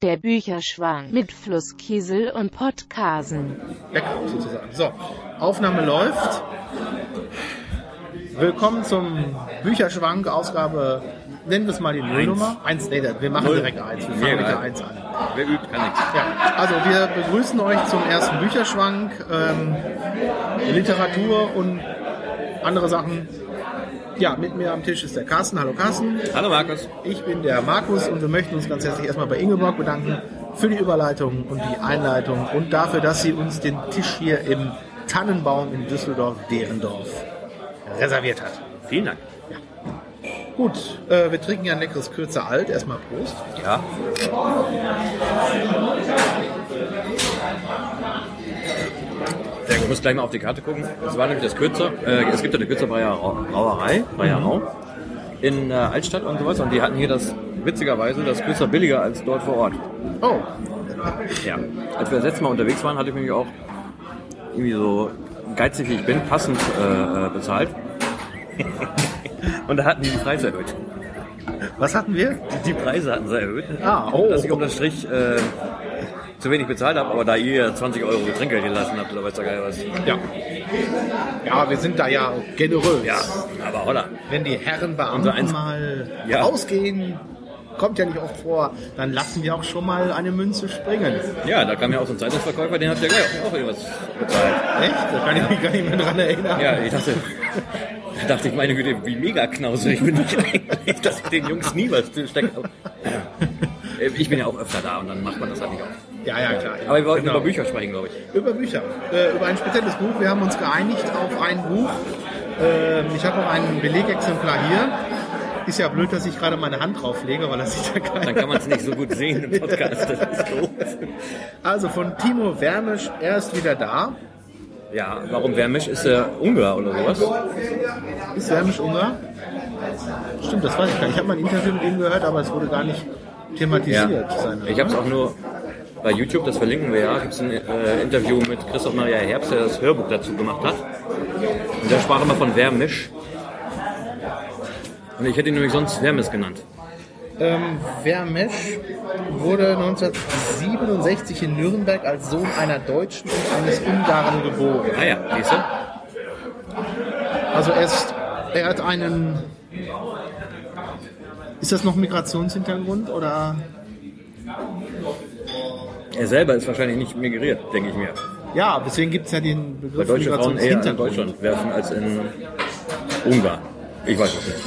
Der Bücherschwang mit Flusskiesel und Podcasten. Lecker, sozusagen. So, Aufnahme läuft. Willkommen zum Bücherschwank, Ausgabe, nennen wir es mal die Nullnummer. Eins, nee, wir machen Null. direkt eins. Wir fangen mit der. Eins an. Wer übt, kann nichts. Ja, also wir begrüßen euch zum ersten Bücherschwank. Ähm, Literatur und andere Sachen. Ja, mit mir am Tisch ist der Carsten. Hallo Carsten. Hallo Markus. Ich bin der Markus und wir möchten uns ganz herzlich erstmal bei Ingeborg bedanken für die Überleitung und die Einleitung und dafür, dass sie uns den Tisch hier im Tannenbaum in Düsseldorf-Derendorf reserviert hat. Vielen Dank. Gut, äh, wir trinken ja ein leckeres Kürzer Alt. Erstmal Prost. Ja. Ich muss gleich mal auf die Karte gucken. Das war nämlich das Kürzer. Äh, es gibt ja eine Kürzer Brauerei, Breierau, in äh, Altstadt und sowas. Und die hatten hier das, witzigerweise, das Kürzer billiger als dort vor Ort. Oh, Ja. Als wir das letzte Mal unterwegs waren, hatte ich mich auch irgendwie so geizig wie ich bin, passend äh, äh, bezahlt. und da hatten die die Preise erhöht. was hatten wir? Die Preise hatten sie erhöht. Ah, oh. Dass ich unter Strich äh, zu wenig bezahlt habe, aber da ihr 20 Euro Trinkgeld gelassen habt oder weiß der Geil was. Ja. Ja, wir sind da ja generös. Ja, aber holla. Wenn die Herren Beamten mal Ja. rausgehen, kommt ja nicht oft vor, dann lassen wir auch schon mal eine Münze springen. Ja, da kam ja auch so ein Zeitungsverkäufer, den habt ihr gleich auch irgendwas bezahlt. Echt? Da kann ich mich gar nicht mehr dran erinnern. Ja, ich dachte, da dachte ich, meine Güte, wie mega knauserig bin ich eigentlich, dass ich den Jungs nie was stecke. Ich bin ja auch öfter da und dann macht man das halt nicht auf. Ja, ja, klar. Aber wir wollten Genau. über Bücher sprechen, glaube ich. Über Bücher. Äh, über ein spezielles Buch. Wir haben uns geeinigt auf ein Buch. Ähm, ich habe auch ein Belegexemplar hier. Ist ja blöd, dass ich gerade meine Hand drauflege, weil das sieht ja keiner. Dann kann man es nicht so gut sehen im Podcast. Das ist doof. Also von Timo Wermisch, er ist wieder da. Ja, warum Wermisch? Ist er Ungar oder sowas? Ist Wermisch Ungar? Stimmt, das weiß ich gar nicht. Ich habe mal ein Interview mit ihm gehört, aber es wurde gar nicht thematisiert. Ja, ich habe es auch nur bei YouTube, das verlinken wir ja, gibt es ein äh, Interview mit Christoph Maria Herbst, der das Hörbuch dazu gemacht hat. Und der sprach immer von Wermisch. Und ich hätte ihn nämlich sonst Wermis genannt. Ähm, Wermesch wurde 1967 in Nürnberg als Sohn einer Deutschen und eines Ungarn geboren. Ah ja, siehst? Also er, ist, er hat einen... Ist das noch Migrationshintergrund oder... Er selber ist wahrscheinlich nicht migriert, denke ich mir. Ja, deswegen gibt es ja den Weil Begriff deutsche Frauen eher in. Deutschland werfen als in Ungarn. Ich weiß es nicht.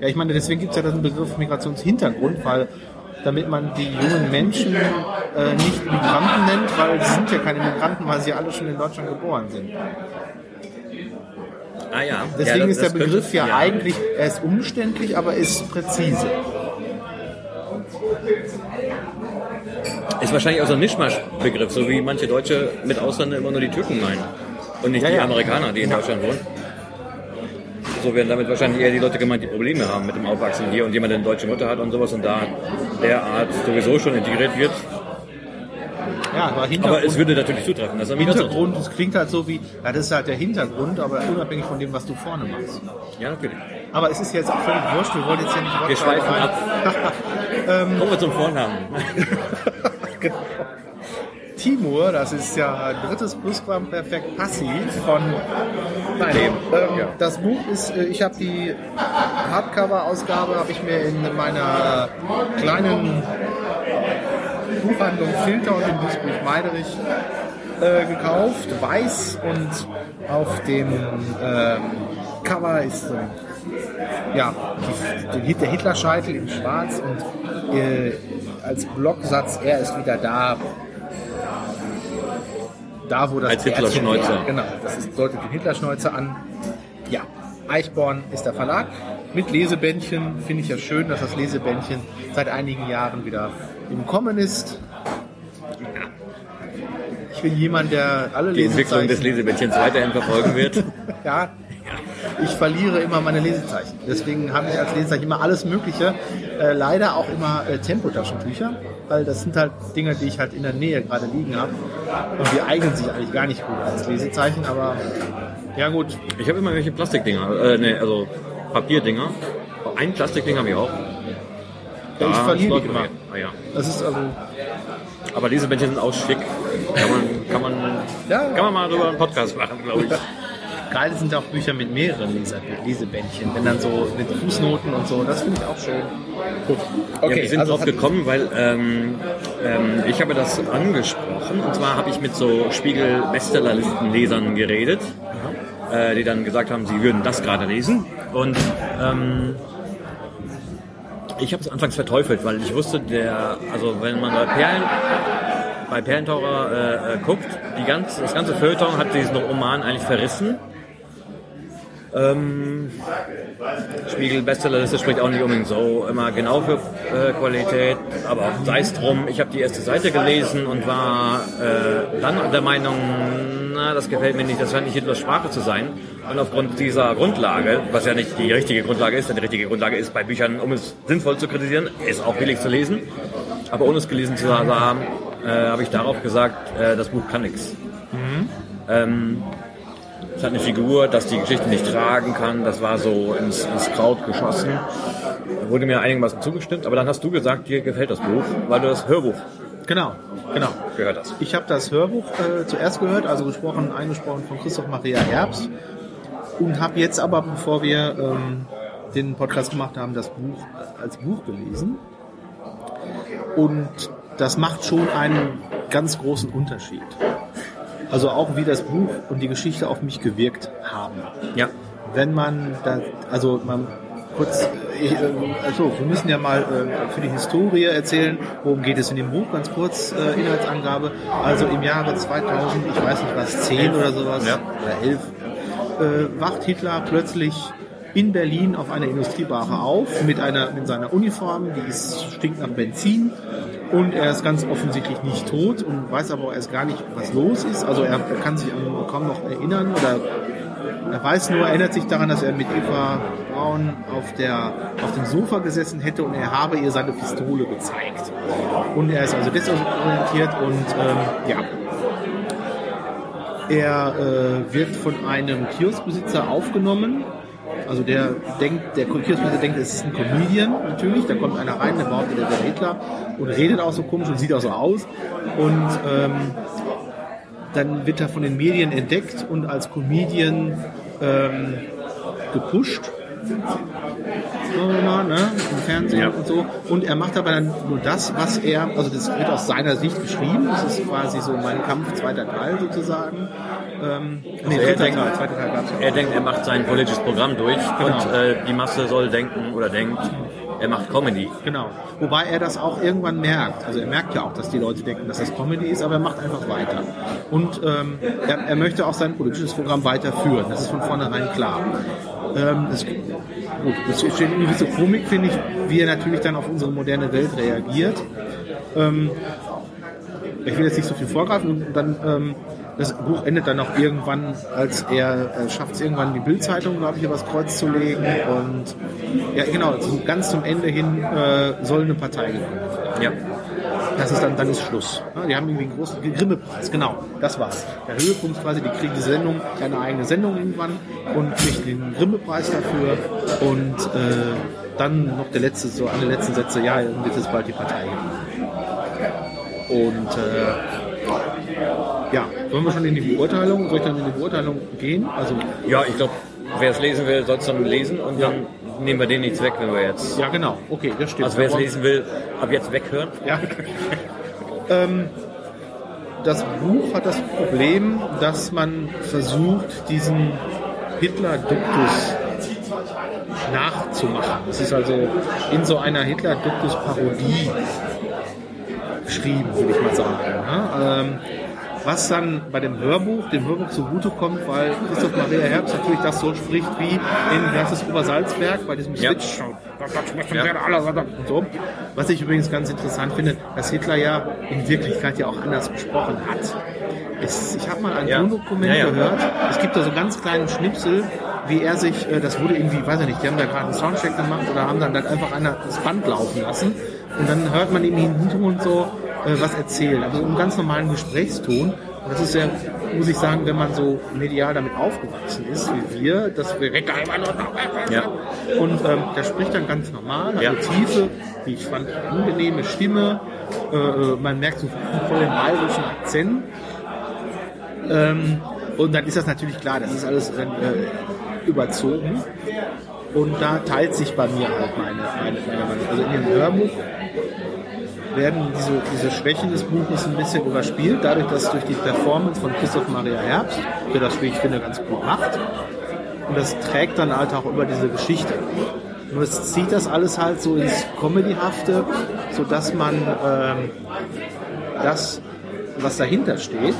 Ja, ich meine, deswegen gibt es ja den Begriff Migrationshintergrund, weil damit man die jungen Menschen äh, nicht Migranten nennt, weil sie sind ja keine Migranten, weil sie alle schon in Deutschland geboren sind. Ah ja. Deswegen ja, das- ist der das könnte- Begriff ja, eigentlich, er ist umständlich, aber ist präzise. Ist wahrscheinlich auch so ein Mischmasch-Begriff, so wie manche Deutsche mit Ausländern immer nur die Türken meinen. Und nicht Ja, die ja. Amerikaner, die in Deutschland wohnen. So werden damit wahrscheinlich eher die Leute gemeint, die Probleme haben mit dem Aufwachsen hier und jemand, der eine deutsche Mutter hat und sowas und da derart sowieso schon integriert wird. Ja, aber Hintergrund, Aber es würde natürlich zutreffen. Das ist ein Hintergrund, es klingt halt so wie, ja, das ist halt der Hintergrund, aber unabhängig von dem, was du vorne machst. Ja, natürlich. Aber es ist jetzt auch völlig wurscht, wir wollen jetzt ja nicht Wir schweifen ab. Ähm, Kommen wir zum Vornamen. Timur, das ist ja drittes Plusquamperfekt passiv von Nein, ähm, Ja. Das Buch ist, äh, ich habe die Hardcover-Ausgabe habe ich mir in meiner kleinen Buchhandlung Filter und in Duisburg-Meiderich äh, gekauft, weiß und auf dem ähm, Cover ist so ja, die, der Hitlerscheitel in schwarz und äh, als Blocksatz, er ist wieder da. Da, wo das Als wäre. Genau, das ist, deutet den Hitlerschnäuzer an. Ja, Eichborn ist der Verlag. Mit Lesebändchen finde ich ja schön, dass das Lesebändchen seit einigen Jahren wieder im Kommen ist. Ich bin jemand, der alle Die Entwicklung des Lesebändchens weiterhin verfolgen wird. ja, ich verliere immer meine Lesezeichen. Deswegen habe ich als Lesezeichen immer alles Mögliche. Äh, leider auch immer äh, Tempotaschentücher, weil das sind halt Dinge, die ich halt in der Nähe gerade liegen habe. Und die eignen sich eigentlich gar nicht gut als Lesezeichen, aber ja gut. Ich habe immer welche Plastikdinger, äh, nee, also Papierdinger. Ein Plastikding habe ich auch. Ja, ich verliere die immer. Ah, ja. Das ist also, Aber diese Bändchen sind auch schick. Kann man, kann man, Ja. kann man mal drüber einen Podcast machen, glaube ich. geil sind auch Bücher mit mehreren Lesebändchen. Wenn dann so mit Fußnoten und so, das finde ich auch schön. Gut. ja, wir sind also drauf gekommen, weil ähm, ähm, ich habe das angesprochen. Und zwar habe ich mit so Spiegel-Bestsellerlisten-Lesern geredet, äh, die dann gesagt haben, sie würden das gerade lesen. Und ähm, ich habe es anfangs verteufelt, weil ich wusste, der, also wenn man bei Perlen, bei Perlentaucher äh, äh, guckt, die ganz, das ganze Feuilleton hat diesen Roman eigentlich verrissen. Ähm, Spiegel Bestsellerliste spricht auch nicht unbedingt so immer genau für äh, Qualität, aber sei es drum. Ich habe die erste Seite gelesen und war äh, dann der Meinung, na, das gefällt mir nicht, das scheint nicht Hitlers Sprache zu sein. Und aufgrund dieser Grundlage, was ja nicht die richtige Grundlage ist, denn die richtige Grundlage ist bei Büchern, um es sinnvoll zu kritisieren, ist auch billig zu lesen, aber ohne es gelesen zu haben, äh, habe ich darauf gesagt, äh, das Buch kann nichts. Ähm, es hat eine Figur, dass die Geschichte nicht tragen kann. Das war so ins, ins Kraut geschossen. Da wurde mir einigermaßen zugestimmt. Aber dann hast du gesagt, dir gefällt das Buch, weil du das Hörbuch Genau, genau. gehört hast. Ich habe das Hörbuch äh, zuerst gehört, also gesprochen, eingesprochen von Christoph Maria Herbst und habe jetzt aber, bevor wir ähm, den Podcast gemacht haben, das Buch als Buch gelesen. Und das macht schon einen ganz großen Unterschied. Also auch wie das Buch und die Geschichte auf mich gewirkt haben. Ja. Wenn man da, also man kurz, ich, äh, also wir müssen ja mal äh, für die Historie erzählen, worum geht es in dem Buch, ganz kurz äh, Inhaltsangabe. Also im Jahre 2000, ich weiß nicht was, 10 oder sowas, Ja. oder 11, äh, wacht Hitler plötzlich in Berlin auf einer Industriebrache auf mit einer mit seiner Uniform, die ist, stinkt nach Benzin und er ist ganz offensichtlich nicht tot und weiß aber auch erst gar nicht, was los ist. Also er, kann sich an kaum noch erinnern oder er weiß nur, erinnert sich daran, dass er mit Eva Braun auf, der, auf dem Sofa gesessen hätte und er habe ihr seine Pistole gezeigt. Und er ist also desorientiert und ähm, ja. Er äh, wird von einem Kioskbesitzer aufgenommen. Also der denkt, der Kioskbesitzer denkt, es ist ein Comedian natürlich. Da kommt einer rein, der behauptet, der wäre Hitler und redet auch so komisch und sieht auch so aus. Und ähm, dann wird er von den Medien entdeckt und als Comedian ähm, gepusht. Sagen wir mal, ne? Im Fernsehen Ja. und so. Und er macht aber dann nur das, was er, also das wird aus seiner Sicht geschrieben. Das ist quasi so mein Kampf, zweiter Teil sozusagen. Ähm, nee, er denkt-. Er denkt, er macht sein politisches Programm durch Genau. und äh, die Masse soll denken oder denkt, er macht Comedy. Genau. Wobei er das auch irgendwann merkt. Also er merkt ja auch, dass die Leute denken, dass das Comedy ist, aber er macht einfach weiter. Und ähm, er, er möchte auch sein politisches Programm weiterführen. Das ist von vornherein klar. Ähm, es, gut, es steht eine gewisse Komik, finde ich, wie er natürlich dann auf unsere moderne Welt reagiert. Ähm, ich will jetzt nicht so viel vorgreifen und dann ähm, das Buch endet dann auch irgendwann, als er äh, schafft es irgendwann die Bildzeitung, glaube ich, übers Kreuz zu legen und ja genau, also ganz zum Ende hin äh, soll eine Partei gegründet werden. Ja. Das ist dann, dann ist Schluss. Ja, die haben irgendwie einen großen Grimme-Preis, genau, das war's. Der Höhepunkt quasi, die kriegen die Sendung, eine eigene Sendung irgendwann und kriegen den Grimme-Preis dafür und äh, dann noch der letzte, so alle letzten Sätze, ja, wird jetzt bald die Partei gegründet. Und äh, ja, wollen wir schon in die Beurteilung? Soll ich dann in die Beurteilung gehen? Also, Ja, ich glaube, wer es lesen will, soll es dann lesen und dann nehmen wir den nichts weg, wenn wir jetzt. ja genau, okay, das stimmt. Also wer es lesen will, ab jetzt weghören. Ja. ähm, das Buch hat das Problem, dass man versucht, diesen Hitler-Duktus nachzumachen. Es ist also in so einer Hitler-Duktus-Parodie geschrieben, würde ich mal sagen. Ja? Ähm, was dann bei dem Hörbuch, dem Hörbuch zugutekommt, weil Christoph Maria Herbst natürlich das so spricht wie in, wie heißt es, Obersalzberg, bei diesem. Switch. Ja. Und so. Was ich übrigens ganz interessant finde, dass Hitler ja in Wirklichkeit ja auch anders gesprochen hat. Es, ich habe mal ein Ja. Tondokument Ja, ja. gehört. Es gibt da so ganz kleinen Schnipsel, wie er sich, äh, das wurde irgendwie, weiß ich nicht, die haben da gerade einen Soundcheck gemacht oder haben dann, dann einfach einer das Band laufen lassen und dann hört man ihm im Hintergrund so äh, was erzählen, also im ganz normalen Gesprächston Und das ist ja, muss ich sagen, wenn man so medial damit aufgewachsen ist, wie wir, dass wir Ja. und ähm, der spricht dann ganz normal, hat Ja. eine tiefe, wie ich fand, angenehme Stimme. Äh, äh, man merkt so voll den bayerischen Akzent. Ähm, und dann ist das natürlich klar, das ist alles äh, überzogen. Und da teilt sich bei mir halt meine, meine, meine Meinung. Also in dem Hörbuch werden diese, diese Schwächen des Buches ein bisschen überspielt, dadurch, dass durch die Performance von Christoph Maria Herbst, der das, wie ich finde, ganz gut macht. Und das trägt dann halt auch über diese Geschichte. Nur es zieht das alles halt so ins Comedyhafte, sodass man ähm, das, was dahinter steht,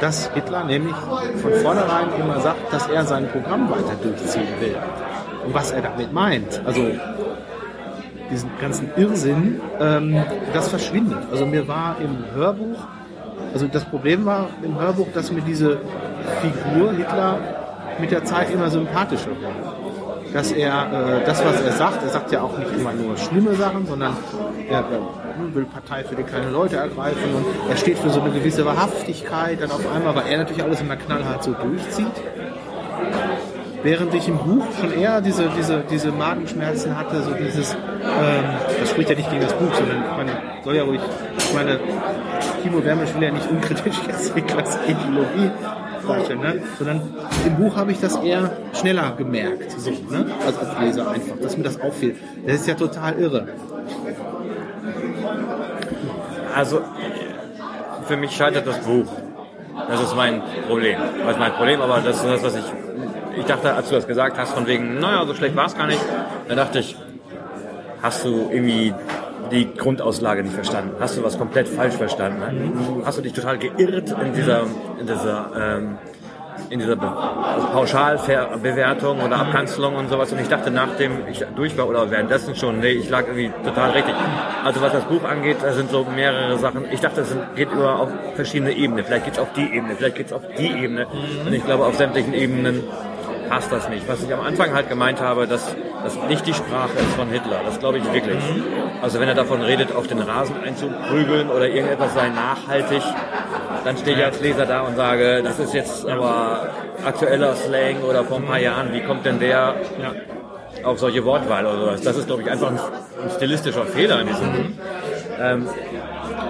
dass Hitler nämlich von vornherein immer sagt, dass er sein Programm weiter durchziehen will. Und was er damit meint, also diesen ganzen Irrsinn, ähm, das verschwindet. Also mir war im Hörbuch, also das Problem war im Hörbuch, dass mir diese Figur Hitler mit der Zeit immer sympathischer wurde. Dass er äh, das, was er sagt, er sagt ja auch nicht immer nur schlimme Sachen, sondern er äh, will Partei für die kleinen Leute ergreifen und er steht für so eine gewisse Wahrhaftigkeit dann auf einmal, weil er natürlich alles immer knallhart so durchzieht. Während ich im Buch schon eher diese, diese, diese Magenschmerzen hatte, so dieses, ähm, das spricht ja nicht gegen das Buch, sondern man soll ja ruhig, ich meine, Timo Wermisch will ja nicht unkritisch jetzt Hitlers Ideologie darstellen, ne? sondern im Buch habe ich das eher schneller gemerkt, so, ne? also als Leser einfach, dass mir das auffiel. Das ist ja total irre. Also, für mich scheitert das Buch. Das ist mein Problem. Das ist mein Problem, aber das ist das, was ich. Ich dachte, als du das gesagt hast, von wegen, naja, so schlecht war es gar nicht, dann dachte ich, hast du irgendwie die Grundauslage nicht verstanden? Hast du was komplett falsch verstanden? Ne? Hast du dich total geirrt in dieser, in dieser, ähm, in dieser Be also Pauschalbewertung oder Abkanzelung und sowas? Und ich dachte, nachdem ich durch war oder währenddessen schon, nee, ich lag irgendwie total richtig. Also was das Buch angeht, da sind so mehrere Sachen. Ich dachte, es geht über auf verschiedene Ebenen. Vielleicht geht es auf die Ebene, vielleicht geht es auf die Ebene. Und ich glaube, auf sämtlichen Ebenen passt das nicht. Was ich am Anfang halt gemeint habe, dass das nicht die Sprache ist von Hitler. Das glaube ich wirklich. Also wenn er davon redet, auf den Rasen einzuprügeln oder irgendetwas sei nachhaltig, dann stehe ich als Leser da und sage, das ist jetzt aber aktueller Slang oder vor ein paar Jahren, wie kommt denn der auf solche Wortwahl oder sowas? Das ist, glaube ich, einfach ein, stilistischer Fehler in diesem. Ähm,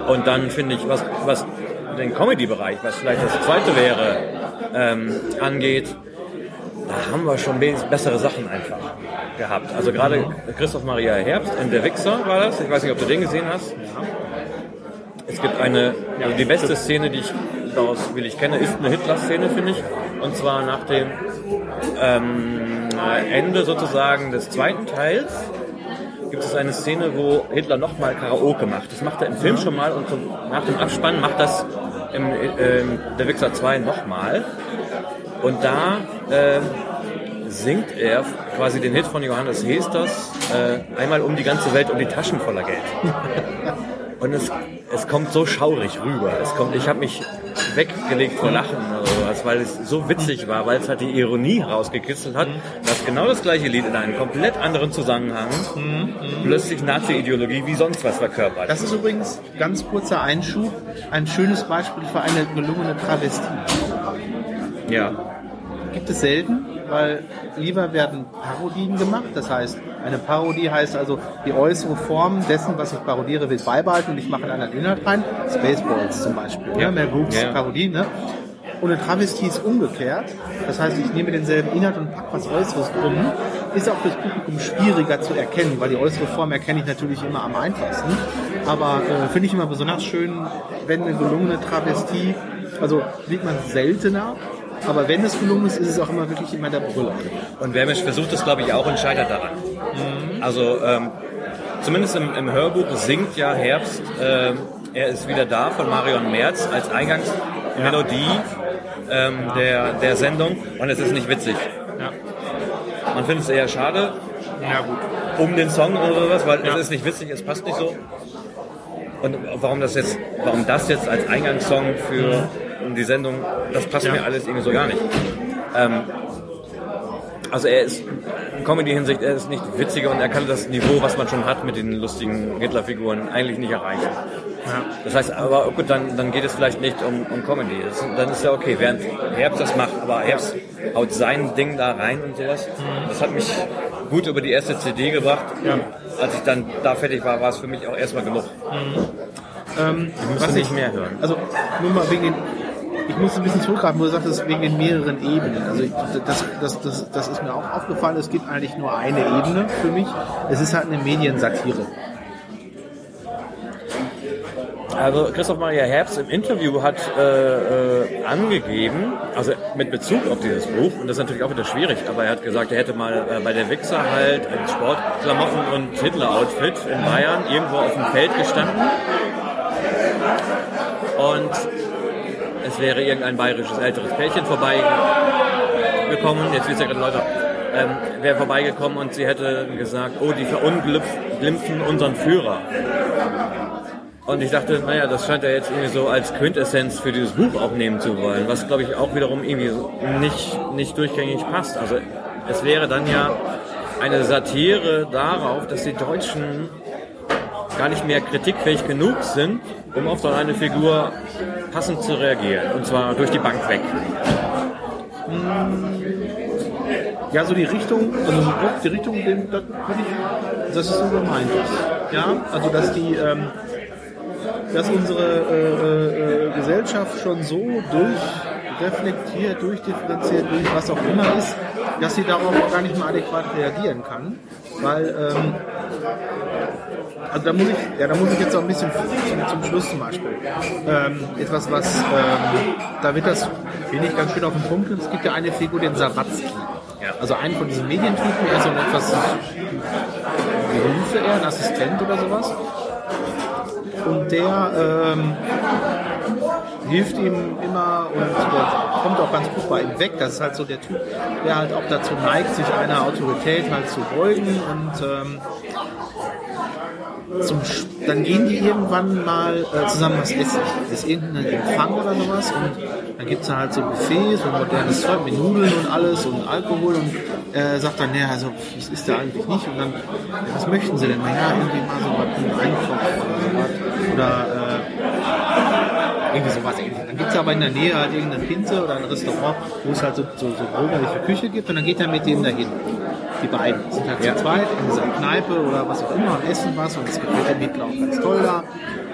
und dann finde ich, was, was den Comedy-Bereich, was vielleicht das zweite wäre, ähm, angeht, da haben wir schon bessere Sachen einfach gehabt. Also gerade Christoph Maria Herbst in Der Wichser war das. Ich weiß nicht, ob du den gesehen hast. Es gibt eine, also die beste Szene, die ich daraus will ich kenne, ist eine Hitler-Szene, finde ich. Und zwar nach dem ähm, Ende sozusagen des zweiten Teils gibt es eine Szene, wo Hitler nochmal Karaoke macht. Das macht er im Film schon mal und zum, nach dem Abspann macht das im, ähm, Der Wichser 2 nochmal. Und da ähm, singt er quasi den Hit von Johannes Hesters äh, einmal um die ganze Welt um die Taschen voller Geld. Und es, es kommt so schaurig rüber. Es kommt, ich habe mich weggelegt vor Lachen oder sowas, weil es so witzig war, weil es halt die Ironie rausgekitzelt hat, dass genau das gleiche Lied in einem komplett anderen Zusammenhang plötzlich Nazi-Ideologie wie sonst was verkörpert. Das ist übrigens, ganz kurzer Einschub, ein schönes Beispiel für eine gelungene Travestie. Ja. Gibt es selten, weil lieber werden Parodien gemacht. Das heißt, eine Parodie heißt also, die äußere Form dessen, was ich parodiere, will beibehalten und ich mache einen anderen Inhalt rein. Spaceballs zum Beispiel, Ja. ne? Mel Brooks Ja. Parodie. Ne? Und eine Travestie ist umgekehrt. Das heißt, ich nehme denselben Inhalt und packe was Äußeres drum. Ist auch fürs Publikum schwieriger zu erkennen, weil die äußere Form erkenne ich natürlich immer am einfachsten. Aber äh, finde ich immer besonders schön, wenn eine gelungene Travestie, also sieht man seltener, aber wenn es gelungen ist, ist es auch immer wirklich immer der Brüller. Und Wermisch versucht es, glaube ich, auch und scheitert daran. Also ähm, zumindest im, im Hörbuch singt ja Herbst, ähm, er ist wieder da von Marion Merz als Eingangsmelodie ähm, der, der Sendung und es ist nicht witzig. Man findet es eher schade Ja, gut. um den Song oder sowas, weil Ja. es ist nicht witzig, es passt nicht so. Und warum das jetzt, warum das jetzt als Eingangssong für die Sendung, das passt Ja. mir alles irgendwie so gar nicht. Ähm, also er ist in Comedy-Hinsicht, er ist nicht witziger und er kann das Niveau, was man schon hat mit den lustigen Hitler-Figuren, eigentlich nicht erreichen. Das heißt, aber gut, dann, dann geht es vielleicht nicht um, um Comedy. Das, dann ist ja okay, während Herbst das macht, aber Herbst haut sein Ding da rein und sowas. Das hat mich gut über die erste CD gebracht. Als ich dann da fertig war, war es für mich auch erstmal genug. Ähm, Ich musste nicht mehr hören. Also nur mal wegen den, ich muss ein bisschen zurückgreifen, wo du sagtest, wegen den mehreren Ebenen. Also ich, das, das, das, das ist mir auch aufgefallen, es gibt eigentlich nur eine Ebene für mich. Es ist halt eine Mediensatire. Also Christoph Maria Herbst im Interview hat äh, äh, angegeben, also mit Bezug auf dieses Buch, und das ist natürlich auch wieder schwierig, aber er hat gesagt, er hätte mal äh, bei der Wichser halt in Sportklamotten und Hitler-Outfit in Bayern irgendwo auf dem Feld gestanden und es wäre irgendein bayerisches älteres Pärchen vorbeigekommen, jetzt wisst ihr gerade Leute, ähm, wäre vorbeigekommen und sie hätte gesagt, oh, die verunglimpfen unseren Führer. Und ich dachte, naja, das scheint er jetzt irgendwie so als Quintessenz für dieses Buch auch nehmen zu wollen, was glaube ich auch wiederum irgendwie nicht, nicht durchgängig passt. Also es wäre dann ja eine Satire darauf, dass die Deutschen gar nicht mehr kritikfähig genug sind, um auf so eine Figur passend zu reagieren. Und zwar durch die Bank weg. Ja, so die Richtung, also so grob die Richtung, das, das ist so gemeint. Ja, also dass die, ähm, dass unsere äh, äh, Gesellschaft schon so durchreflektiert, durchdifferenziert, durch was auch immer ist, dass sie darauf gar nicht mehr adäquat reagieren kann. Weil, ähm, also da muss ich, ja, da muss ich jetzt auch ein bisschen zum, zum Schluss zum Beispiel. Ähm, etwas, was, ähm, da wird das, finde ich, ganz schön auf den Punkt. Es gibt ja eine Figur, den Sawatzki. Also einen von diesen Medientypen, er ist so ein etwas Berufe er, ein Assistent oder sowas. Und der ähm, hilft ihm immer und der kommt auch ganz gut bei ihm weg. Das ist halt so der Typ, der halt auch dazu neigt, sich einer Autorität halt zu beugen und ähm, zum, dann gehen die irgendwann mal äh, zusammen was essen. Das ist irgendein Empfang oder sowas und dann gibt es halt so Buffets und modernes Zeug mit Nudeln und alles und Alkohol und er sagt dann, ja, also das ist da eigentlich nicht und dann, ja, was möchten sie denn? Naja, irgendwie mal so was, einen Eintopf oder sowas oder äh, irgendwie sowas. Dann gibt es aber in der Nähe halt irgendeine Pinze oder ein Restaurant, wo es halt so, so, so bürgerliche Küche gibt und dann geht er mit dem dahin. Die beiden sind halt zu zweit in dieser Kneipe oder was auch immer und essen was und es gefällt dem Hitler auch ganz toll da.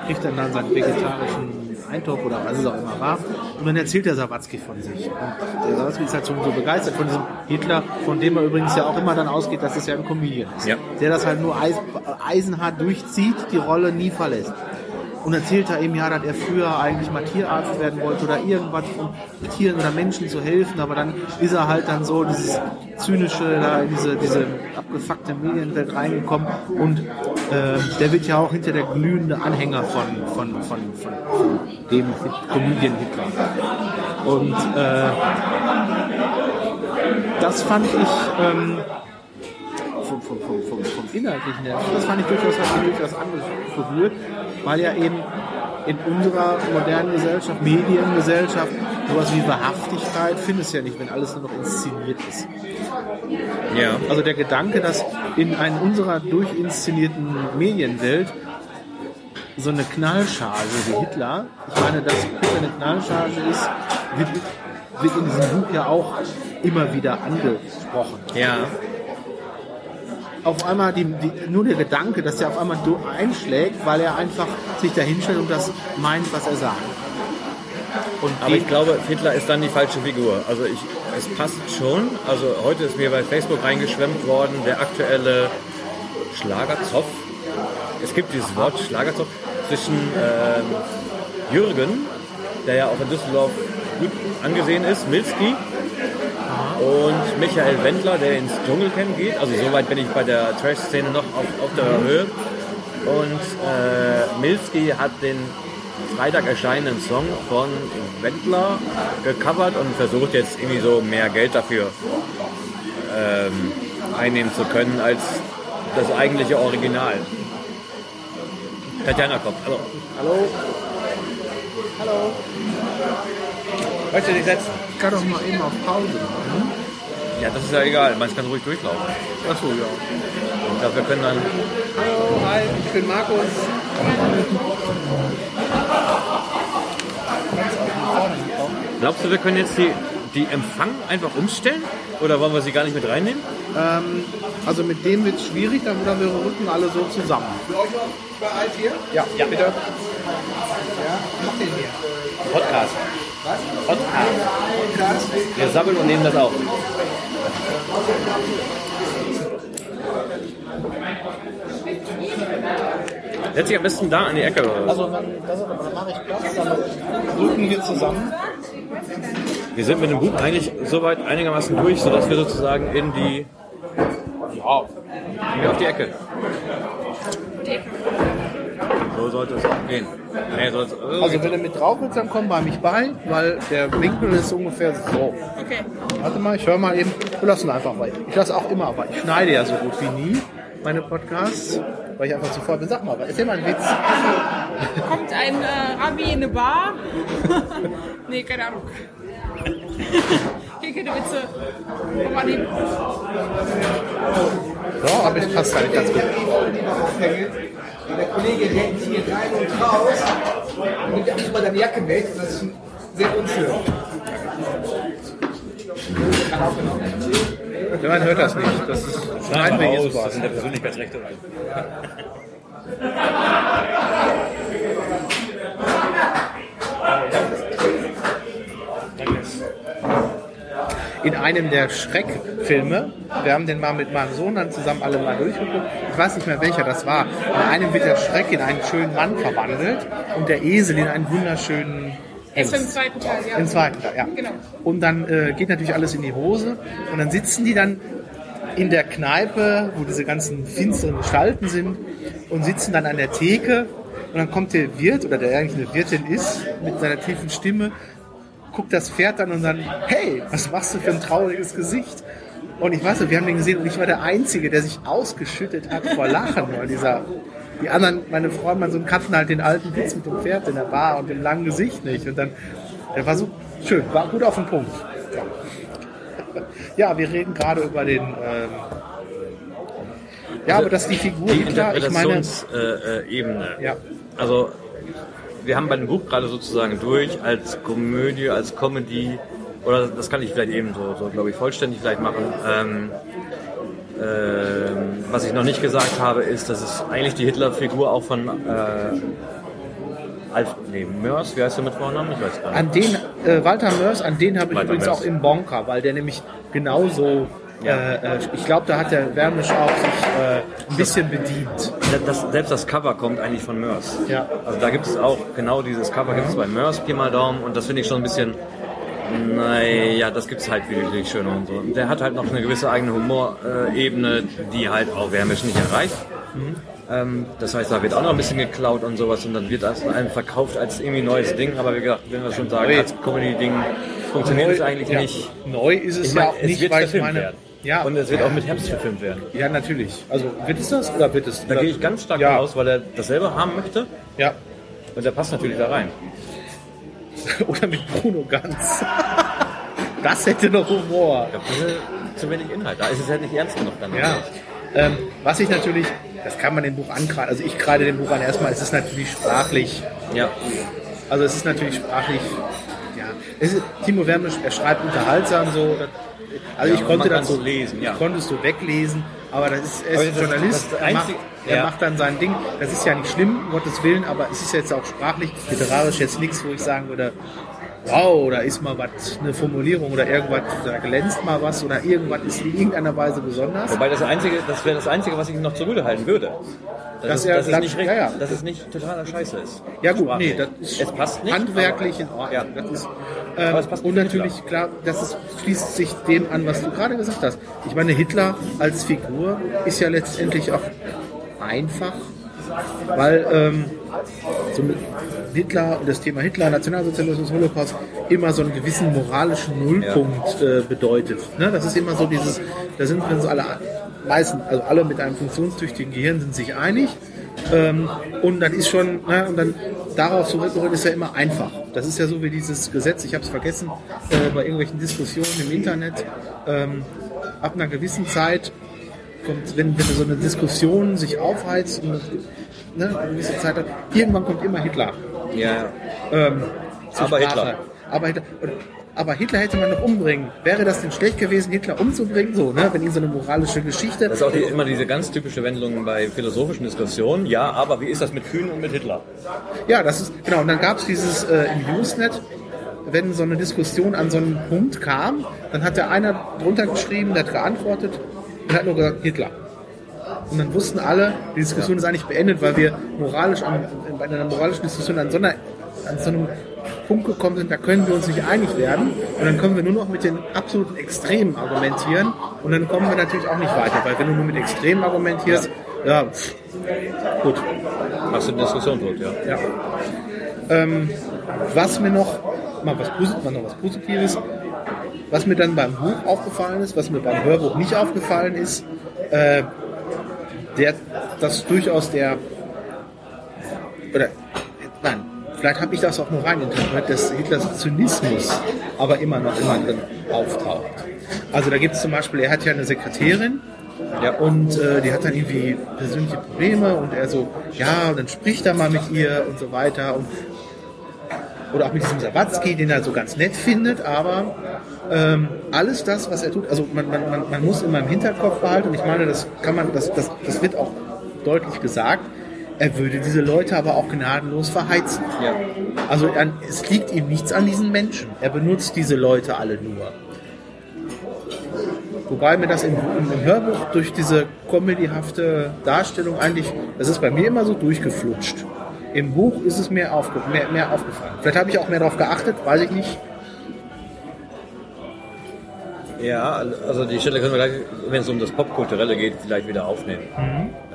Kriegt dann dann seinen vegetarischen Eintopf oder was es auch immer war. Und dann erzählt der Sawatzki von sich. Und der Sawatzki ist halt so, so begeistert von diesem Hitler, von dem er übrigens ja auch immer dann ausgeht, dass es ja ein Comedian ist. Ja. Der das halt nur eis, eisenhart durchzieht, die Rolle nie verlässt. Und erzählt er eben ja, dass er früher eigentlich mal Tierarzt werden wollte oder irgendwas, um Tieren oder Menschen zu helfen, aber dann ist er halt dann so dieses zynische, da in diese, diese abgefuckte Medienwelt reingekommen. Und äh, der wird ja auch hinter der glühende Anhänger von, von, von, von, von dem Comedian Hitler. Und äh, das fand ich ähm, vom, vom, vom, vom, vom Inhaltlichen her, das fand ich durchaus, hat mich durchaus angerührt, weil ja eben in unserer modernen Gesellschaft, Mediengesellschaft, sowas wie Wahrhaftigkeit findest du ja nicht, wenn alles nur noch inszeniert ist. Ja. Also der Gedanke, dass in einer unserer durchinszenierten Medienwelt so eine Knallcharge wie Hitler, ich meine, dass Hitler eine Knallcharge ist, wird, wird in diesem Buch ja auch immer wieder angesprochen Ja. Auf einmal die, die, nur der Gedanke, dass er auf einmal einschlägt, weil er einfach sich da hinstellt und das meint, was er sagt. Und Aber ich glaube, Hitler ist dann die falsche Figur. Also ich, es passt schon. Also heute ist mir bei Facebook reingeschwemmt worden, der aktuelle Schlagerzoff. Es gibt dieses Wort Schlagerzoff zwischen ähm, Jürgen, der ja auch in Düsseldorf gut angesehen ist, Milski, und Michael Wendler, der ins Dschungelcamp geht. Also soweit bin ich bei der Trash-Szene noch auf, auf der Höhe. Und äh, Milski hat den Freitag erscheinenden Song von Wendler gecovert und versucht jetzt irgendwie so mehr Geld dafür ähm, einnehmen zu können als das eigentliche Original. Tatjana kommt. Hallo. Hallo? Hallo? Kannst du dich setzen? Ich kann doch mal eben auf Pause machen. Ja, das ist ja egal. Man kann ruhig durchlaufen. Achso, ja. Ich glaube, wir können dann. Hallo, hi, ich bin Markus. Glaubst du, wir können jetzt die, die Empfang einfach umstellen? Oder wollen wir sie gar nicht mit reinnehmen? Ähm, also mit dem wird es schwierig, dann wäre Rücken alle so zusammen. Für euch bereit hier? Ja, ja. bitte. Ja, mach denn hier. Podcast. Was? Podcast. Wir sammeln und nehmen das auf. Setz dich am besten da an die Ecke. Oder was? Also dann, das, dann mache ich Platz, dann rücken wir zusammen. Wir sind mit dem Buch eigentlich soweit einigermaßen durch, sodass wir sozusagen in die. Ja, hier auf die Ecke. So sollte es auch gehen. Nee, soll es, Also wenn du mit drauf willst, dann komm bei mich bei, weil der Winkel ist ungefähr so. Okay. Warte mal, ich höre mal eben. Wir lassen einfach bei. Ich lasse auch immer bei. Ich schneide ja so gut wie nie meine Podcasts, weil ich einfach zu voll bin. Sag mal, erzähl mal einen Witz. Kommt ein äh, Rabbi in eine Bar? nee, keine Ahnung. Hier keine Witze. Komm mal hin. Ja, aber es passt halt ganz gut. Und der Kollege rennt hier rein und raus. Und nimmt einfach mal deine Jacke weg. Und das ist sehr unschön. Ja, man hört das nicht. Das ist jetzt das was. sind der Persönlichkeitsrechte. in einem der Schreckfilme, wir haben den mal mit meinem Sohn dann zusammen alle mal durchgeguckt, ich weiß nicht mehr welcher das war, in einem wird der Schreck in einen schönen Mann verwandelt und der Esel in einen wunderschönen Hengst. im zweiten Teil, ja. Im zweiten Teil, ja. Genau. Und dann äh, geht natürlich alles in die Hose und dann sitzen die dann in der Kneipe, wo diese ganzen finsteren Gestalten sind und sitzen dann an der Theke und dann kommt der Wirt oder der eigentlich eine Wirtin ist mit seiner tiefen Stimme, guckt das Pferd an und dann, hey, was machst du für ein trauriges Gesicht? Und ich weiß nicht, wir haben den gesehen und ich war der Einzige, der sich ausgeschüttet hat vor Lachen, weil dieser, die anderen, meine Freunde, Sohn kannten halt den alten Witz mit dem Pferd in der Bar und dem langen Gesicht nicht. Und dann, der war so schön, war gut auf den Punkt. Ja, wir reden gerade über den, ähm, ja, aber dass die Figur, Die klar, ich meine. Äh, Ebene. ja, Also, wir haben bei dem Buch gerade sozusagen durch als Komödie, als Comedy, oder das kann ich vielleicht eben so, so glaube ich, vollständig vielleicht machen. Ähm, ähm, was ich noch nicht gesagt habe, ist, dass es eigentlich die Hitler-Figur auch von äh, Alf, nee, Mörs, wie heißt der mit Vornamen? Ich weiß gar nicht. An den, äh, Walter Mörs, an den habe ich Walter übrigens Mörs. auch im Bonker, weil der nämlich genauso, Ja. äh, äh, ich glaube, da hat der Wermisch auch sich äh, ein bisschen bedient. Das, selbst das Cover kommt eigentlich von Mörs. Ja. Also da gibt es auch, genau dieses Cover gibt es bei Mörs, Pi mal Daumen, und das finde ich schon ein bisschen, naja, das gibt es halt wirklich schön und so. Der hat halt noch eine gewisse eigene Humorebene, die halt auch Wermisch nicht erreicht. Ähm, das heißt, da wird auch noch ein bisschen geklaut und sowas und dann wird das einem verkauft als irgendwie neues Ding, aber wie gesagt, wenn wir schon sagen, Neu. als Comedy-Ding funktioniert es eigentlich ja. nicht. Neu ist es Ich ja meine, auch es nicht, weil ich meine. werden. Ja, Und es wird auch mit Herbst verfilmt werden. ja, natürlich. Also wird es das oder wird es? Da gehe ich ganz stark ja. aus, weil er dasselbe haben möchte Ja. und der passt natürlich da rein. Oder mit Bruno Ganz. das hätte noch Humor. Das ist zu wenig Inhalt. Da ist es halt nicht ernst genug dann. Ja. Ähm, was ich natürlich, das kann man dem Buch ankreiden. Also ich kreide dem Buch an erstmal, es ist natürlich sprachlich ja. Also es ist natürlich sprachlich, ist, Timo Wermisch, er schreibt unterhaltsam so. das- Also Ja, ich konnte das so lesen, ja. Ich konnte es so weglesen, aber das ist, er ist das- Journalist, das er, macht, er ja. macht dann sein Ding. Das ist ja nicht schlimm, um Gottes Willen, aber es ist jetzt auch sprachlich, literarisch jetzt nichts, wo ich sagen würde, wow, da ist mal was, eine Formulierung oder irgendwas, da glänzt mal was oder irgendwas ist in irgendeiner Weise besonders. Wobei das einzige, das wäre das einzige, was ich noch zugute halten würde. Dass Dass, es, er dass, es nicht, ja, ja. dass es nicht totaler Scheiße ist. Ja gut, Sprachlich. nee, das ist es passt nicht. handwerklich in Ordnung. Ja. Das ist, ähm, und natürlich, klar, das ist, schließt sich dem an, was du gerade gesagt hast. Ich meine, Hitler als Figur ist ja letztendlich auch einfach, weil ähm, so Hitler und das Thema Hitler, Nationalsozialismus, Holocaust immer so einen gewissen moralischen Nullpunkt äh, bedeutet. Ne? Das ist immer so dieses, da sind wir uns alle meisten, also alle mit einem funktionstüchtigen Gehirn sind sich einig. Ähm, und dann ist schon, ne, und dann darauf zurückgerückt ist ja immer einfach. Das ist ja so wie dieses Gesetz, ich habe es vergessen, äh, bei irgendwelchen Diskussionen im Internet. Ähm, ab einer gewissen Zeit kommt, wenn, wenn so eine Diskussion sich aufheizt und ne, eine gewisse Zeit hat, irgendwann kommt immer Hitler. Ja, Ähm, Aber Sprache. Hitler. aber Hitler, aber Hitler hätte man noch umbringen. Wäre das denn schlecht gewesen, Hitler umzubringen? So, ne? Wenn ihn so eine moralische Geschichte. Das ist auch die, immer diese ganz typische Wendung bei philosophischen Diskussionen. Ja, aber wie ist das mit Kühn und mit Hitler? Ja, das ist, genau. Und dann gab es dieses äh, im Usenet, wenn so eine Diskussion an so einen Punkt kam, dann hat der einer drunter geschrieben, der hat geantwortet und hat nur gesagt, Hitler. Und dann wussten alle, die Diskussion ist eigentlich beendet, weil wir moralisch an, bei einer moralischen Diskussion an so, einer, an so einem Punkt gekommen sind, da können wir uns nicht einig werden. Und dann können wir nur noch mit den absoluten Extremen argumentieren. Und dann kommen wir natürlich auch nicht weiter, weil wenn du nur mit Extremen argumentierst, ja, pff, gut. Machst du eine Diskussion tot, ja. Ja. Ähm, was mir noch, mal was, mal noch was Positives, was mir dann beim Buch aufgefallen ist, was mir beim Hörbuch nicht aufgefallen ist, äh, der, dass durchaus der, oder, nein, vielleicht habe ich das auch nur reininterpretiert, dass Hitlers Zynismus aber immer noch immer drin auftaucht. Also da gibt es zum Beispiel, er hat ja eine Sekretärin, Ja. und äh, die hat dann irgendwie persönliche Probleme und er so, ja, und dann spricht er mal mit ihr und so weiter. Und, oder auch mit diesem Sawatzki, den er so ganz nett findet, aber ähm, alles das, was er tut, also man, man, man, muss immer im Hinterkopf behalten und ich meine, das kann man, das, das, das wird auch deutlich gesagt, er würde diese Leute aber auch gnadenlos verheizen. Ja. Also an, es liegt ihm nichts an diesen Menschen. Er benutzt diese Leute alle nur. Wobei mir das im, im, Hörbuch durch diese comedyhafte Darstellung eigentlich, das ist bei mir immer so durchgeflutscht. Im Buch ist es mir aufge, mehr, mehr aufgefallen. Vielleicht habe ich auch mehr darauf geachtet, weiß ich nicht. Ja, also die Stelle können wir gleich, wenn es um das Popkulturelle geht, vielleicht wieder aufnehmen.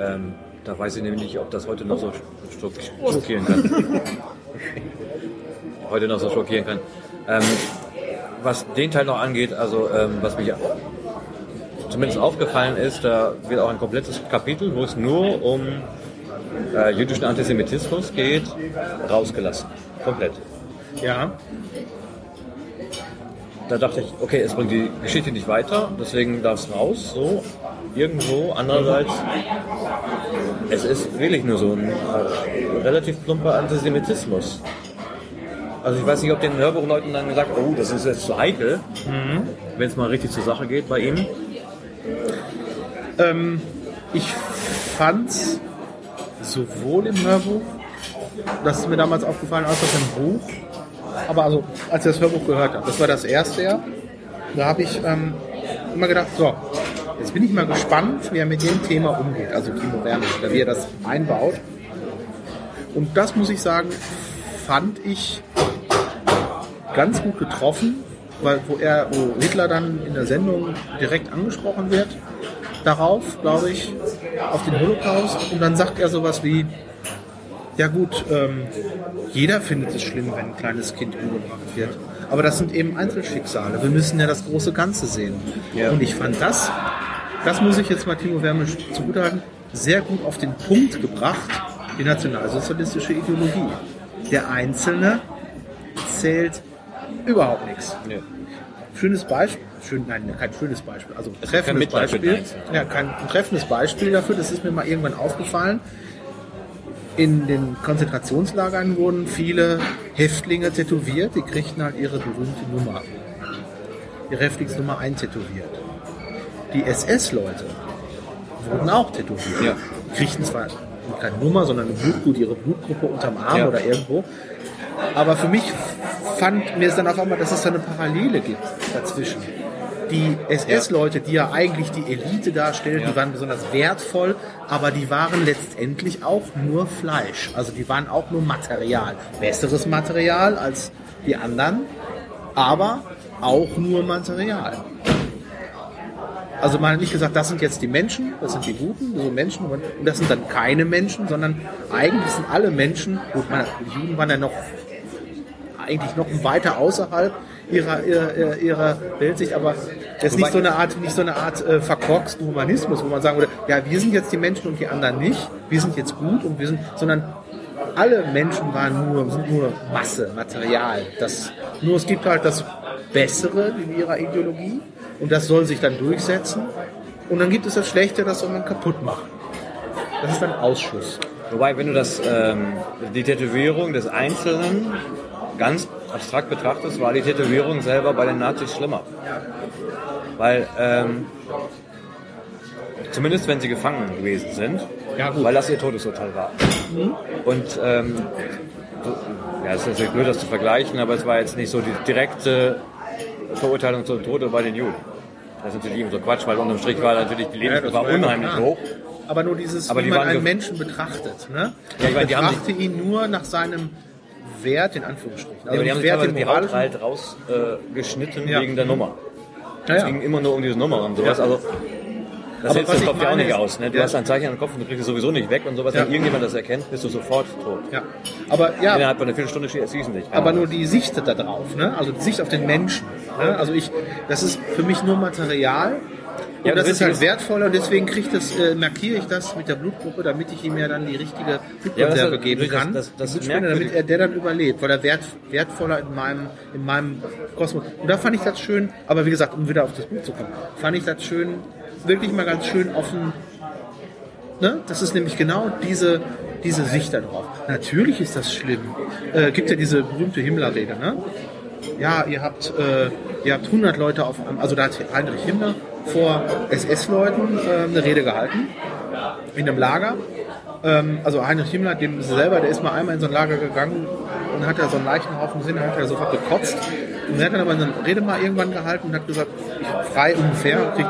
Ähm, da weiß ich nämlich nicht, ob das heute noch so schock- schockieren kann. heute noch so schockieren kann. Ähm, was den Teil noch angeht, also ähm, was mich zumindest aufgefallen ist, da wird auch ein komplettes Kapitel, wo es nur um äh, jüdischen Antisemitismus geht, rausgelassen. Komplett. Ja. Da dachte ich, okay, es bringt die Geschichte nicht weiter, deswegen darf es raus, so irgendwo. Andererseits, es ist wirklich nur so ein äh, relativ plumper Antisemitismus. Also ich weiß nicht, ob den Hörbuchleuten dann gesagt, oh, das ist jetzt zu heikel, wenn es mal richtig zur Sache geht bei ihm. Ähm, ich fand's sowohl im Hörbuch, das ist mir damals aufgefallen, als auch im Buch. Aber also, als ich das Hörbuch gehört habe, das war das erste Jahr, da habe ich ähm, immer gedacht, so, jetzt bin ich mal gespannt, wie er mit dem Thema umgeht, also Timo Wernisch, oder wie er das einbaut. Und das muss ich sagen, fand ich ganz gut getroffen, weil wo er, wo Hitler dann in der Sendung direkt angesprochen wird, darauf, glaube ich, auf den Holocaust. Und dann sagt er sowas wie, ja gut, ähm, jeder findet es schlimm, wenn ein kleines Kind umgebracht wird. Aber das sind eben Einzelschicksale. Wir müssen ja das große Ganze sehen. Ja. Und ich fand das, das muss ich jetzt mal Timo Wermisch zugutehalten, sehr gut auf den Punkt gebracht, die nationalsozialistische Ideologie. Der Einzelne zählt überhaupt nichts. Ja. Schönes Beispiel, schön, nein, kein schönes Beispiel, also Es kein treffendes den Beispiel. Ja, kein ein treffendes Beispiel dafür, das ist mir mal irgendwann aufgefallen. In den Konzentrationslagern wurden viele Häftlinge tätowiert, die kriegten halt ihre berühmte Nummer. Ihre Häftlingsnummer eintätowiert. Die SS-Leute wurden auch tätowiert. Ja. Kriegten zwar keine Nummer, sondern eine Blutgruppe, ihre Blutgruppe unterm Arm Ja. oder irgendwo. Aber für mich fand mir es dann auf einmal, dass es da eine Parallele gibt dazwischen. Die SS-Leute, die ja eigentlich die Elite darstellen, die waren besonders wertvoll, aber die waren letztendlich auch nur Fleisch. Also die waren auch nur Material. Besseres Material als die anderen, aber auch nur Material. Also man hat nicht gesagt, das sind jetzt die Menschen, das sind die Guten, so Menschen und das sind dann keine Menschen, sondern eigentlich sind alle Menschen, gut, man, die Juden waren ja noch eigentlich noch weiter außerhalb ihrer, ihrer, ihrer Weltsicht, aber das ist nicht so eine Art, nicht so eine Art äh, verkorksten Humanismus, wo man sagen würde, ja, wir sind jetzt die Menschen und die anderen nicht, wir sind jetzt gut und wir sind, sondern alle Menschen waren nur, sind nur Masse, Material. Das, nur es gibt halt das Bessere in ihrer Ideologie und das soll sich dann durchsetzen. Und dann gibt es das Schlechte, das soll man kaputt machen. Das ist dann Ausschuss. Wobei, wenn du das, ähm, die Tätowierung des Einzelnen ganz abstrakt betrachtet, war die Tätowierung selber bei den Nazis schlimmer. Weil, ähm, zumindest wenn sie gefangen gewesen sind, Ja, weil das ihr Todesurteil war. Und, ähm, ja, es ist natürlich blöd, das zu vergleichen, aber es war jetzt nicht so die direkte Verurteilung zum Tode bei den Juden. Das ist natürlich so Quatsch, weil unterm Strich war natürlich die Lebensgefahr ja unheimlich klar. hoch. Aber nur dieses, Aber wie die man waren einen Menschen betrachtet. Ne? Ja, ich meine, betrachte ihn nur nach seinem Wert, in Anführungsstrichen. Ja, aber die haben sich Wert Haut moralischen. halt rausgeschnitten Ja. wegen der Nummer. Ja, Es ja. ging immer nur um diese Nummer und sowas. Ja. Also, das Aber hältst du Kopf ja auch nicht aus. Ne? Du Ja. hast ein Zeichen am Kopf und du kriegst es sowieso nicht weg und sowas. Ja. Wenn irgendjemand das erkennt, bist du sofort tot. Ja. Aber ja, Innerhalb von einer Viertelstunde schießen dich. aber nur die Sicht da drauf, ne? also die Sicht auf den Menschen. Ne? Also ich, das ist für mich nur Material. Und Ja, das das ist halt wertvoller und deswegen kriegt das, äh, markiere ich das mit der Blutgruppe, damit ich ihm ja dann die richtige Ja, Blutkonserve das- geben das- kann. das- das Die Blutspende, damit er der dann überlebt, weil er wert, wertvoller in meinem, in meinem Kosmos. Und da fand ich das schön, aber wie gesagt, um wieder auf das Blut zu kommen, fand ich das schön, wirklich mal ganz schön offen Ne? Das ist nämlich genau diese, diese Sicht darauf. Natürlich ist das schlimm. Äh, gibt ja diese berühmte Himmler-Rede. Ne? Ja, ihr habt, äh, ihr habt 100 Leute auf einem, also da hat Heinrich Himmler vor SS-Leuten äh, eine Rede gehalten in einem Lager. Ähm, also Heinrich Himmler, dem selber, der ist mal einmal in so ein Lager gegangen und hat da so einen Leichenhaufen gesehen, hat er sofort gekotzt. Und er hat dann aber eine Rede mal irgendwann gehalten und hat gesagt, ich frei ungefähr, krieg,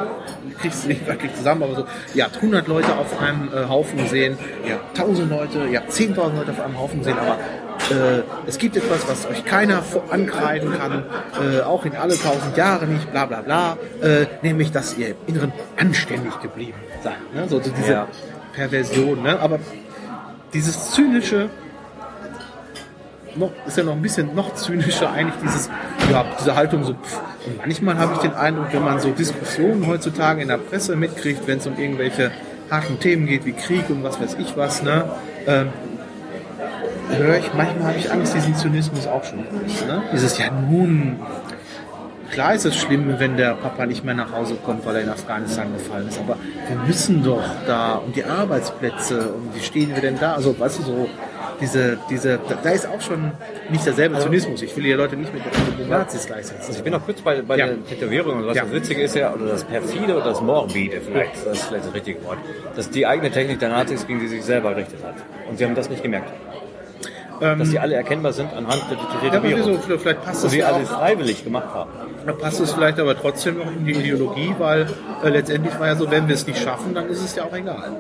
krieg's nicht wirklich zusammen, aber so, ihr habt 100 Leute auf einem äh, Haufen gesehen, ihr habt 1000 Leute, ihr habt 10.000 Leute auf einem Haufen gesehen, aber äh, es gibt etwas, was euch keiner ankreiden kann, äh, auch in alle 1000 Jahre nicht, bla bla bla, äh, nämlich, dass ihr im Inneren anständig geblieben seid. Ne? So, so diese Ja. Perversion, ne? aber dieses zynische, noch, ist ja noch ein bisschen noch zynischer eigentlich dieses, ja, diese Haltung so, pff. und manchmal habe ich den Eindruck, wenn man so Diskussionen heutzutage in der Presse mitkriegt, wenn es um irgendwelche harten Themen geht, wie Krieg und was weiß ich was, ne, ähm, höre ich, manchmal habe ich Angst, diesen Zynismus auch schon. Ne? Dieses, ja nun, klar ist es schlimm, wenn der Papa nicht mehr nach Hause kommt, weil er in Afghanistan gefallen ist, aber wir müssen doch da und die Arbeitsplätze und wie stehen wir denn da? Also, weißt du, so diese, diese, da, ist auch schon nicht derselbe Zynismus. Ich will die Leute nicht mit den Nazis gleichsetzen. Also ich bin noch kurz bei, bei Ja. der Tätowierung und was Ja. das Witzige ist ja, oder das Perfide oder das Morbide vielleicht, das ist vielleicht das richtige Wort, dass die eigene Technik der Nazis gegen die sich selber gerichtet hat. Und sie haben das nicht gemerkt. Dass sie alle erkennbar sind anhand der Ähm, Ja, Tätowierung. wieso? Vielleicht passt Und das sie ja alle freiwillig gemacht haben. Da passt es vielleicht aber trotzdem noch in die Ideologie, weil äh, letztendlich war ja so, wenn wir es nicht schaffen, dann ist es ja auch egal.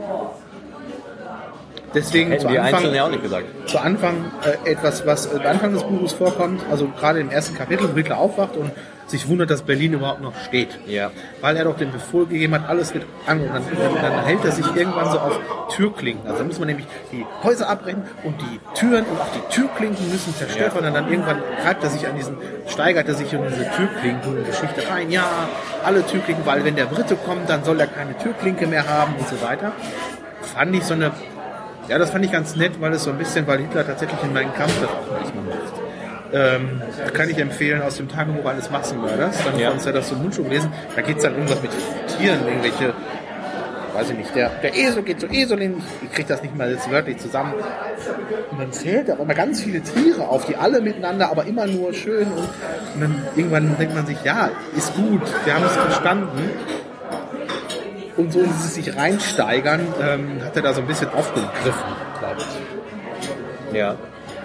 Deswegen Hätten zu die Anfang, Einzelnen ja auch nicht gesagt. zu Anfang äh, etwas, was äh, am Anfang des Buches vorkommt, also gerade im ersten Kapitel, wo Hitler aufwacht und sich wundert, dass Berlin überhaupt noch steht. Ja. Weil er doch den Befehl gegeben hat, alles wird an und dann, dann, hält er sich irgendwann so auf Türklinken. Also da muss man nämlich die Häuser abbrechen und die Türen und auch die Türklinken müssen zerstört werden. Und dann irgendwann treibt er sich an diesen, steigert er sich in diese Türklinken-Geschichte rein. Ja, alle Türklinken, weil wenn der Brite kommt, dann soll er keine Türklinke mehr haben und so weiter. Fand ich so eine ja, das fand ich ganz nett, weil es so ein bisschen, weil Hitler tatsächlich in meinen Kampf das auch manchmal macht. Ähm, kann ich empfehlen aus dem Tagebuch eines Massenmörders. Dann Ja. uns ja das so Mundschuh gelesen. Da geht es dann irgendwas mit Tieren, irgendwelche, weiß ich nicht, der, der Esel geht zu Eselin, ich kriege das nicht mal jetzt wörtlich zusammen. Und dann zählt er immer ganz viele Tiere auf, die alle miteinander, aber immer nur schön. Und, und dann irgendwann denkt man sich, ja, ist gut, wir haben es verstanden. Und so dieses sich reinsteigern, ähm, hat er da so ein bisschen aufgegriffen, glaube ich. Ja.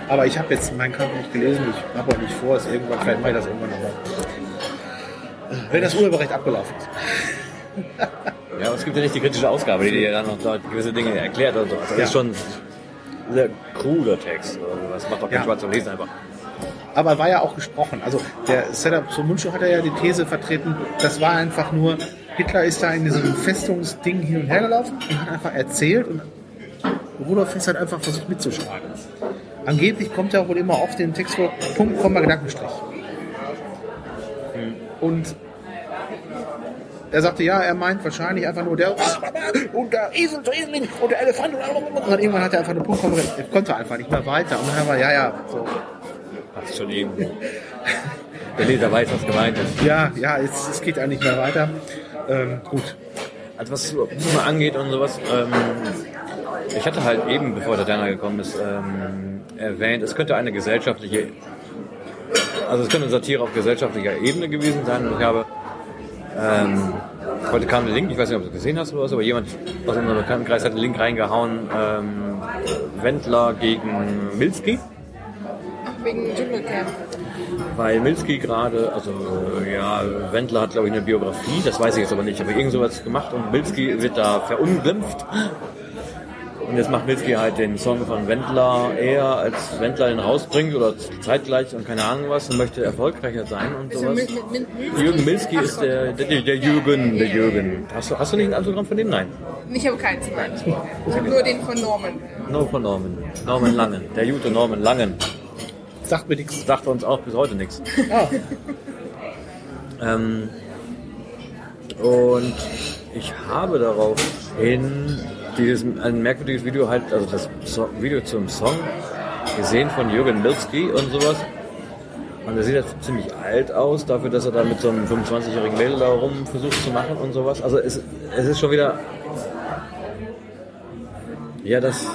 Aber ich habe jetzt meinen Kampf nicht gelesen, ich habe auch nicht vor, es irgendwann, vielleicht mache ich das irgendwann nochmal. Wenn das Urheberrecht abgelaufen ist. Ja, aber es gibt ja nicht die kritische Ausgabe, die dir dann noch dort gewisse Dinge erklärt oder so. Also das Ja. ist schon ein sehr kruder Text. Das macht doch keinen Ja. Spaß zu lesen einfach. Aber war ja auch gesprochen. Also der Setup zum Mundschuh hat er ja die These vertreten, das war einfach nur, Hitler ist da in diesem Festungsding hin und her gelaufen und hat einfach erzählt und Rudolf Hess hat einfach versucht mitzuschreiben. Angeblich kommt er wohl immer auf den Text vor, Punkt, Komma, Gedankenstrich. Und er sagte, ja, er meint wahrscheinlich einfach nur der und der Esel zu Eselin und der Elefant und dann irgendwann hat er einfach eine Punkt, Komma, er konnte einfach nicht mehr weiter. Und dann war, ja, ja, so, Passt schon irgendwo. Der Leser weiß, was gemeint ist. Ja, ja, es, es geht eigentlich nicht mehr weiter. Ähm, gut. Also was Boomer angeht und sowas, ähm, ich hatte halt eben, bevor Tatjana gekommen ist, ähm, erwähnt, es könnte eine gesellschaftliche also es könnte eine Satire auf gesellschaftlicher Ebene gewesen sein. Und ich habe ähm, heute kam der Link, ich weiß nicht, ob du es gesehen hast oder was, aber jemand aus unserem Bekanntenkreis hat den Link reingehauen. Ähm, Wendler gegen Milski. Ach, wegen Dschungelcamp. Weil Milski gerade, also ja, Wendler hat glaube ich eine Biografie, das weiß ich jetzt aber nicht, aber irgend sowas gemacht und Milski wird da verunglimpft. Und jetzt macht Milski halt den Song von Wendler eher, als Wendler den rausbringt oder zeitgleich und keine Ahnung was und möchte erfolgreicher sein und er sowas. Jürgen Milski ist der, der, der Jürgen, der Jürgen. Hast du, hast du nicht ein Autogramm von dem? Nein. Ich habe keins, nein. Ich habe nur den von Norman. No von Norman. Norman Langen. Der gute Norman Langen. Sagt mir nichts. Sagt uns auch bis heute nichts. Ah, Ähm, und ich habe daraufhin dieses, ein merkwürdiges Video halt, also das so Video zum Song gesehen von Jürgen Milski und sowas. Und er sieht halt ziemlich alt aus, dafür, dass er da mit so einem 25-jährigen Mädel da rum versucht zu machen und sowas. Also es, es ist schon wieder. Ja, das.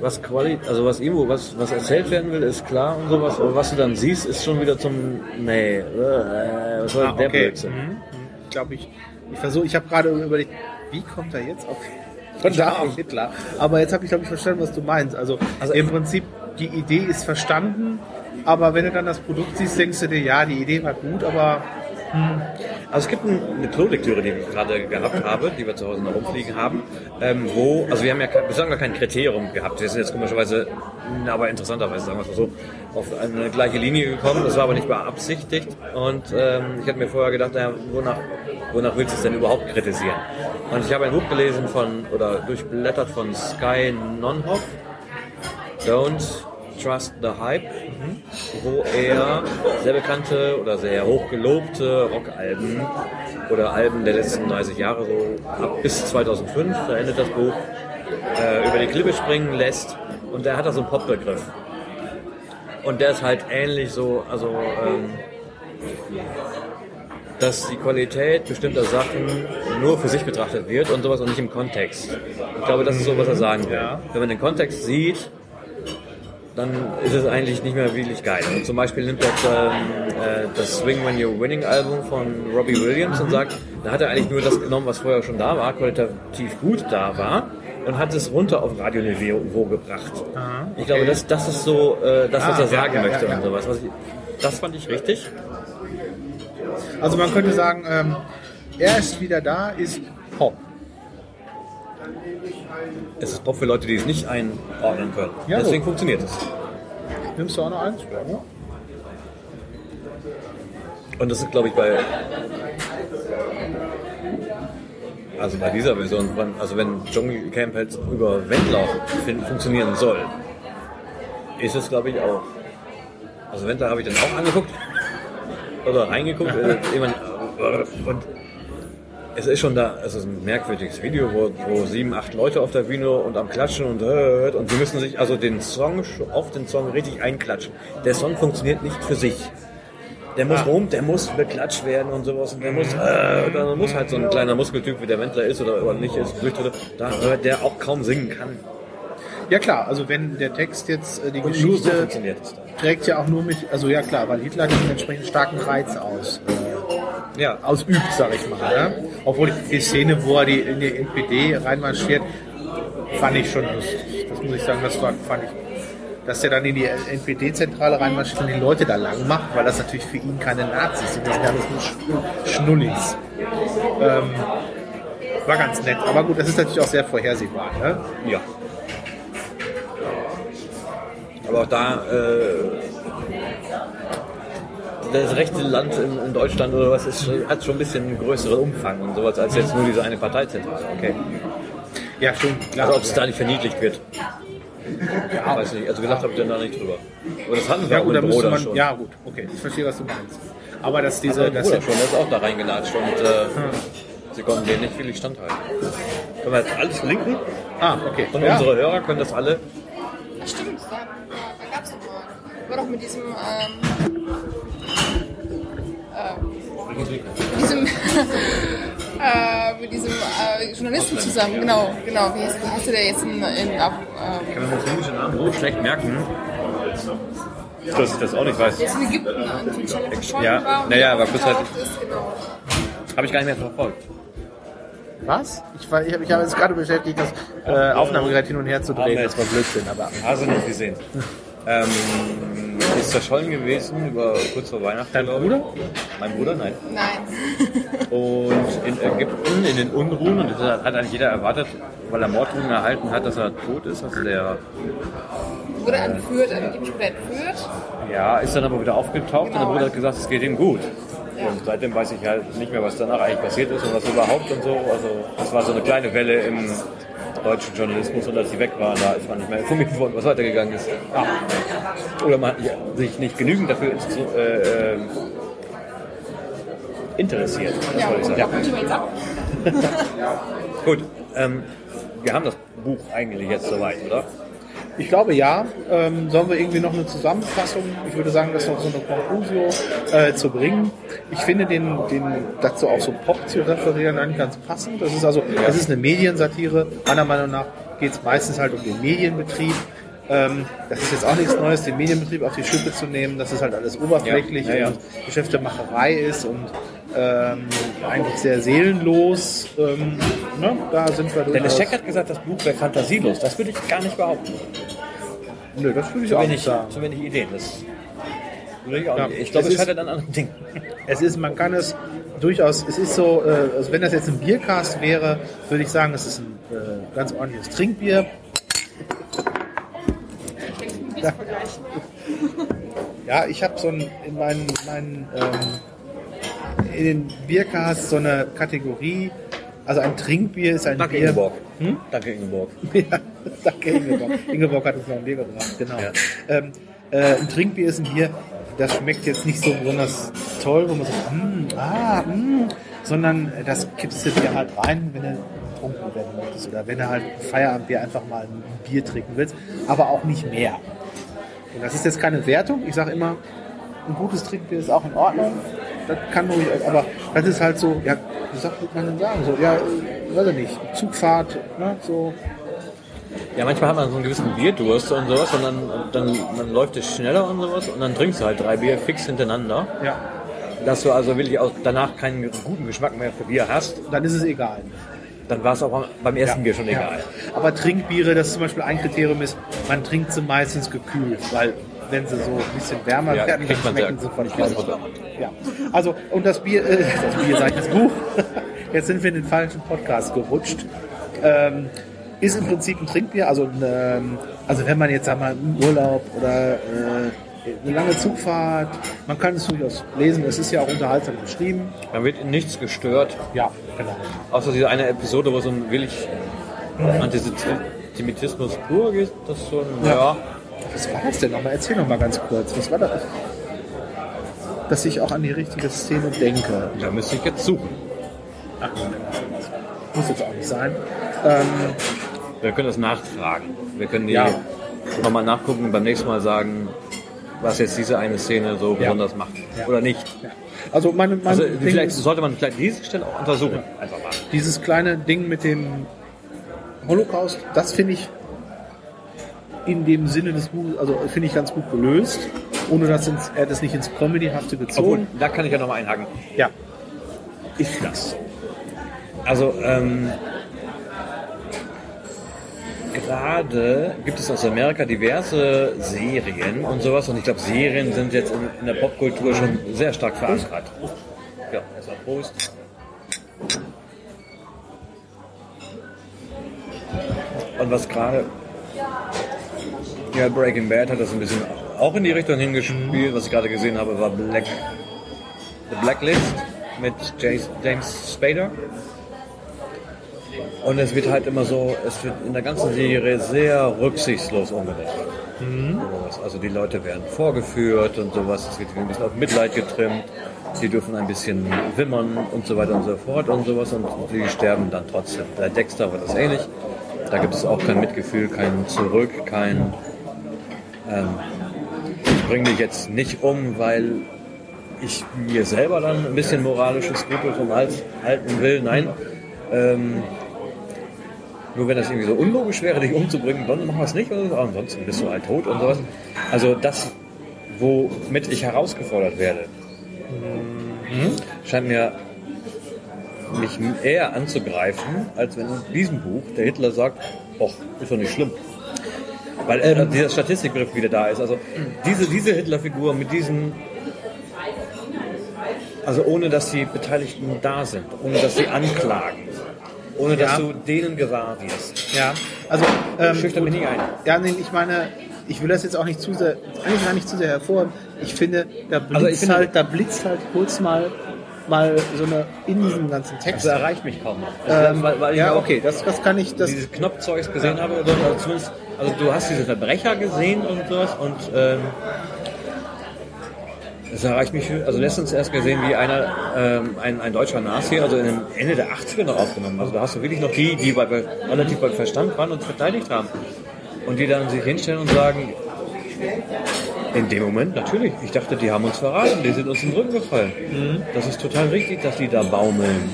Was Quali also was irgendwo, was, was erzählt werden will, ist klar und sowas, aber was du dann siehst, ist schon wieder zum. Nee, äh, was soll ah, der okay. Blödsinn? Mhm. Ich glaube, ich, ich versuche, ich habe gerade überlegt, wie kommt er jetzt auf von Adolf Hitler? Aber jetzt habe ich, glaube ich, verstanden, was du meinst. Also, Also- im Prinzip, die Idee ist verstanden, aber wenn du dann das Produkt siehst, denkst du dir, ja, die Idee war gut, aber Also es gibt ein- eine Klolektüre, die ich gerade gehabt habe, die wir zu Hause noch rumfliegen haben, ähm, wo, also wir haben ja bislang noch kein Kriterium gehabt. Wir sind jetzt komischerweise, na, aber interessanterweise, sagen wir es mal so, auf eine gleiche Linie gekommen. Das war aber nicht beabsichtigt. Und ähm, ich hatte mir vorher gedacht, naja, wonach, wonach willst du es denn überhaupt kritisieren? Und ich habe ein Buch gelesen von, oder durchblättert von Sky Nonhoff, Don't Trust the Hype, wo er sehr bekannte oder sehr hochgelobte Rockalben oder Alben der letzten 30 Jahre, so ab bis 2005, da endet das Buch, äh, über die Klippe springen lässt. Und der hat da so einen Popbegriff. Und der ist halt ähnlich so, also, ähm, dass die Qualität bestimmter Sachen nur für sich betrachtet wird und sowas und nicht im Kontext. Ich glaube, das ist so, was er sagen will. Wenn man den Kontext sieht, dann ist es eigentlich nicht mehr wirklich geil. Und zum Beispiel nimmt er äh, das Swing When You're Winning Album von Robbie Williams und sagt, da hat er eigentlich nur das genommen, was vorher schon da war, qualitativ gut da war und hat es runter auf Radioniveau gebracht. Ich glaube, das, das ist so äh, das, was Ah, er sagen ja, ja, möchte ja, und sowas. Was ich, das fand ich richtig. also man könnte sagen, ähm, er ist wieder da, ist Pop. Es ist Pop für Leute, die es nicht einordnen können. Ja, Deswegen so. funktioniert es. Nimmst du auch noch eins? Ja, ne? Und das ist, glaube ich, bei. Also bei dieser Version, also wenn Dschungelcamp jetzt über Wendler fin- funktionieren soll, ist es, glaube ich, auch. Also Wendler habe ich dann auch angeguckt. Oder reingeguckt. äh, jemand, und es ist schon da, es ist ein merkwürdiges Video, wo, wo sieben, acht Leute auf der Bühne und am Klatschen und äh, und sie müssen sich also den Song auf den Song richtig einklatschen. Der Song funktioniert nicht für sich. Der muss rum, der muss beklatscht werden und sowas. Und der muss, äh, da muss halt so ein kleiner Muskeltyp, wie der Wendler ist oder, oder nicht ist, Flüchtete, da, der auch kaum singen kann. ja klar, also wenn der Text jetzt äh, die Und so Geschichte dann. trägt ja auch nur mit, also ja klar, weil Hitler diesen entsprechend starken Reiz aus. Äh, Ja, ausübt, sag ich mal. Ne? Obwohl die Szene, wo er die, in die NPD reinmarschiert, fand ich schon lustig. Das muss ich sagen, das war, fand ich. Dass er dann in die NPD-Zentrale reinmarschiert und die Leute da lang macht, weil das natürlich für ihn keine Nazis sind, das sind alles nur Sch- Schnullis. Ähm, war ganz nett. Aber gut, das ist natürlich auch sehr vorhersehbar. Ne? ja. Aber auch da, äh, das rechte Land in, in Deutschland oder was ist, hat schon ein bisschen einen größeren Umfang und sowas als jetzt nur diese eine Parteizentrale. Okay. Ja, schon, klar. Also ob es da nicht verniedlicht wird. Ja, weiß nicht. Also gedacht habe ich dann da nicht drüber. Aber das hatten wir ja, auch mit müsste Bruder man, schon. ja gut, okay, ich verstehe, was du meinst. Aber dass Diese, diese, der dass Bruder schon, der ist auch da reingelatscht und äh, sie konnten denen nicht wirklich standhalten. Können wir jetzt alles verlinken? ah, okay, Und ja. unsere Hörer können das alle. Stimmt, da, da gab es. War doch mit diesem, ähm, äh, diesem, äh, mit diesem äh, Journalisten zusammen, genau, genau. Wie heißt, wie heißt der jetzt in, in auf, ähm, Kann man muslimische Namen so schlecht merken. dass ich das auch nicht weiß. Der ist in Ägypten an Ja, war naja, aber aufgetaucht ist, genau. Habe ich gar nicht mehr verfolgt. Was? Ich, war- ich habe jetzt gerade beschäftigt, das äh, Aufnahmegerät hin und her zu drehen. Amen. Das war Blödsinn, aber. Hast du nicht gesehen. Ähm, ist verschollen gewesen über kurz vor Weihnachten. Dein. Bruder? Mein Bruder, nein. Nein. Und in Ägypten, in den Unruhen, und das hat eigentlich jeder erwartet, weil er Morddrohungen erhalten hat, dass er tot ist. Also der Wurde entführt, angeblich wurde entführt. ja, ist dann aber wieder aufgetaucht und der Genau. Bruder hat gesagt, es geht ihm gut. Ja. Und seitdem weiß ich halt nicht mehr, was danach eigentlich passiert ist und was überhaupt und so. Also das war so eine kleine Welle im deutschen Journalismus und als sie weg waren, da ist man nicht mehr informiert worden, was weitergegangen ist. Oder man hat ja, sich nicht genügend dafür äh, äh, interessiert, das Ja, wollte ich sagen. ab. Gut, ähm, wir haben das Buch eigentlich jetzt soweit, oder? Ich glaube ja. Ähm, sollen wir irgendwie noch eine Zusammenfassung? Ich würde sagen, das noch so eine Conclusio äh, zu bringen. Ich finde den, den dazu auch so Pop zu referieren eigentlich ganz passend. Das ist also, es ist eine Mediensatire. Meiner Meinung nach geht es meistens halt um den Medienbetrieb. Ähm, das ist jetzt auch nichts Neues, den Medienbetrieb auf die Schippe zu nehmen, dass es halt alles oberflächlich Ja, ja, ja. und Geschäftemacherei ist und ähm, eigentlich sehr seelenlos. Ähm, ne? Da sind wir Dennis Scheck hat gesagt, das Buch wäre fantasielos. Das würde ich gar nicht behaupten. Nö, das würde ich Zu auch wenig, nicht sagen. zu wenig Ideen. Das würde ich auch Ja, nicht. Ich glaube, es es ist- scheitert an anderen Dingen. Es ist, man kann es durchaus, es ist so, äh, also wenn das jetzt ein Biercast wäre, würde ich sagen, es ist ein äh, ganz ordentliches Trinkbier. Ja, ja ich habe so ein, in meinen, meinen ähm, in den Biercasts so eine Kategorie, also ein Trinkbier ist ein Danke, Bier. Ingeborg. Hm? Danke, Ingeborg. Ja, danke Ingeborg. Ingeborg hat uns noch ein Bier gebracht, genau. Ja. Ähm, äh, ein Trinkbier ist ein Bier, das schmeckt jetzt nicht so besonders toll, wo man sagt, mm, ah, mm, sondern das kippst du dir halt rein, wenn du getrunken werden möchtest oder wenn du halt Feierabendbier einfach mal ein Bier trinken willst, aber auch nicht mehr. Das ist jetzt keine Wertung, ich sage immer, ein gutes Trinkbier ist auch in Ordnung, das kann ruhig, aber das ist halt so, ja, wie sagt man denn sagen, so, ja, weiß ich nicht, Zugfahrt, ne, so, Ja, manchmal hat man so einen gewissen Bierdurst und sowas und dann, dann, dann läuft es schneller und sowas und dann trinkst du halt drei Bier fix hintereinander. ja, Dass du also wirklich auch danach keinen guten Geschmack mehr für Bier hast, dann ist es egal. Dann war es auch beim ersten Bier schon egal. Ja. Aber Trinkbiere, das zum Beispiel ein Kriterium ist, man trinkt sie meistens gekühlt, weil wenn sie so ein bisschen wärmer Ja, werden, dann schmecken sie von. Ja. Also, und das Bier, äh, das Bier, sag ich, das Buch, jetzt sind wir in den falschen Podcast gerutscht, ähm, ist im Prinzip ein Trinkbier, also, ein, ähm, also wenn man jetzt sag mal im Urlaub oder äh, eine lange Zugfahrt, man kann es durchaus lesen, es ist ja auch unterhaltsam geschrieben. Man wird in nichts gestört, Ja, genau. außer diese eine Episode, wo so ein wirklich Antisemitismus pur geht. Das ist so ein, ja. Was war das denn nochmal? Erzähl noch mal ganz kurz. Was war das? Dass ich auch an die richtige Szene denke. da müsste ich jetzt suchen. Ach, muss jetzt auch nicht sein. Ähm, Wir können das nachtragen. Wir können die Ja. nochmal nachgucken und beim nächsten Mal sagen, was jetzt diese eine Szene so besonders macht. Oder nicht. Also meine, mein Also vielleicht sollte man vielleicht diese Stelle auch untersuchen. Einfach mal. dieses kleine Ding mit dem Holocaust, das finde ich in dem Sinne des Buches, also finde ich ganz gut gelöst, ohne dass ins, er das nicht ins Comedyhafte Obwohl, gezogen. da kann ich ja nochmal einhaken. Ja. Ist das? Also, ähm, gerade gibt es aus Amerika diverse Serien und sowas und ich glaube, Serien sind jetzt in, in der Popkultur schon sehr stark verankert. Ja, erstmal Prost. Und was gerade ja, Breaking Bad hat das ein bisschen auch in die Richtung hingespielt. Was ich gerade gesehen habe, war Black, The Blacklist mit James Spader. Und es wird halt immer so, es wird in der ganzen Serie sehr rücksichtslos umgesetzt. Sowas. Also die Leute werden vorgeführt und sowas. Es wird ein bisschen auf Mitleid getrimmt. Die dürfen ein bisschen wimmern und so weiter und so fort und sowas. Und die sterben dann trotzdem. Bei Dexter war das ähnlich. Da gibt es auch kein Mitgefühl, kein Zurück, kein ähm, ich bringe dich jetzt nicht um, weil ich mir selber dann ein bisschen moralisches Skrupel vom Hals halten will. Nein. Ähm, nur wenn das irgendwie so unlogisch wäre, dich umzubringen, dann machen wir es nicht. Aber ansonsten bist du halt tot und sowas. Also das womit ich herausgefordert werde, scheint mir mich eher anzugreifen, als wenn in diesem Buch der Hitler sagt, ach, ist doch nicht schlimm. Weil äh, dieser Statistikbegriff wieder da ist. Also diese, diese Hitlerfigur mit diesen, also ohne dass die Beteiligten da sind, ohne dass sie anklagen, ohne dass Ja. du denen gewahr wirst. Ja, also ähm, Schüchtern mich nicht ein. Ja, nee, ich meine, ich will das jetzt auch nicht zu sehr, eigentlich gar nicht zu sehr hervorheben. Ich finde, da blitzt Also finde- halt, da blitzt halt kurz mal, mal so eine in diesem ganzen Text. Das erreicht mich kaum noch. ähm, weil, weil ja, okay, das, das kann ich, das, dieses Knopfzeugs gesehen habe. Oder, also, also du hast diese Verbrecher gesehen und sowas und ähm, das erreicht mich, also letztens erst gesehen, wie einer, ähm, ein, ein deutscher Nazi, also in Ende der 80er noch aufgenommen. Also da hast du wirklich noch die, die bei, bei, relativ bei Verstand waren und verteidigt haben. Und die dann sich hinstellen und sagen, in dem Moment, natürlich, ich dachte, die haben uns verraten, die sind uns im Rücken gefallen. Das ist total richtig, dass die da baumeln.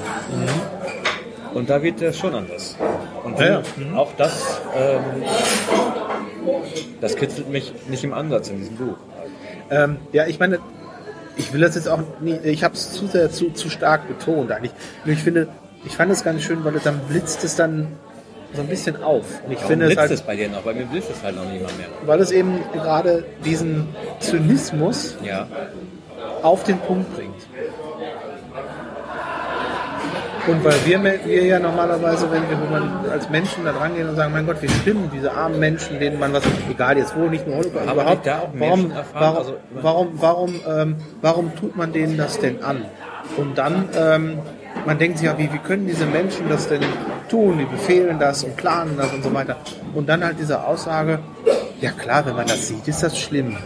Und da wird das schon anders. Und Ja, ja. auch das, ähm, das kitzelt mich nicht im Ansatz in diesem Buch. ähm, ja, ich meine, ich will das jetzt auch nie, ich habe es zu sehr, zu, zu stark betont eigentlich. Nur ich finde, ich fand es ganz schön, weil es dann blitzt es dann so ein bisschen auf. Und ich Warum finde es blitzt halt, es bei dir noch? Bei mir blitzt es halt noch nicht mal mehr. weil es eben gerade diesen Zynismus Ja. auf den Punkt bringt. Und weil wir, wir ja normalerweise, wenn wir als Menschen da dran gehen und sagen, mein Gott, wie schlimm, diese armen Menschen, denen man was, egal jetzt wo, nicht nur Holocaust, Aber überhaupt, warum, warum, Also- warum, warum, ähm, warum tut man denen das denn an? Und dann, ähm, man denkt sich ja, wie, wie können diese Menschen das denn tun? Die befehlen das und planen das und so weiter. Und dann halt diese Aussage, ja klar, wenn man das sieht, ist das schlimm.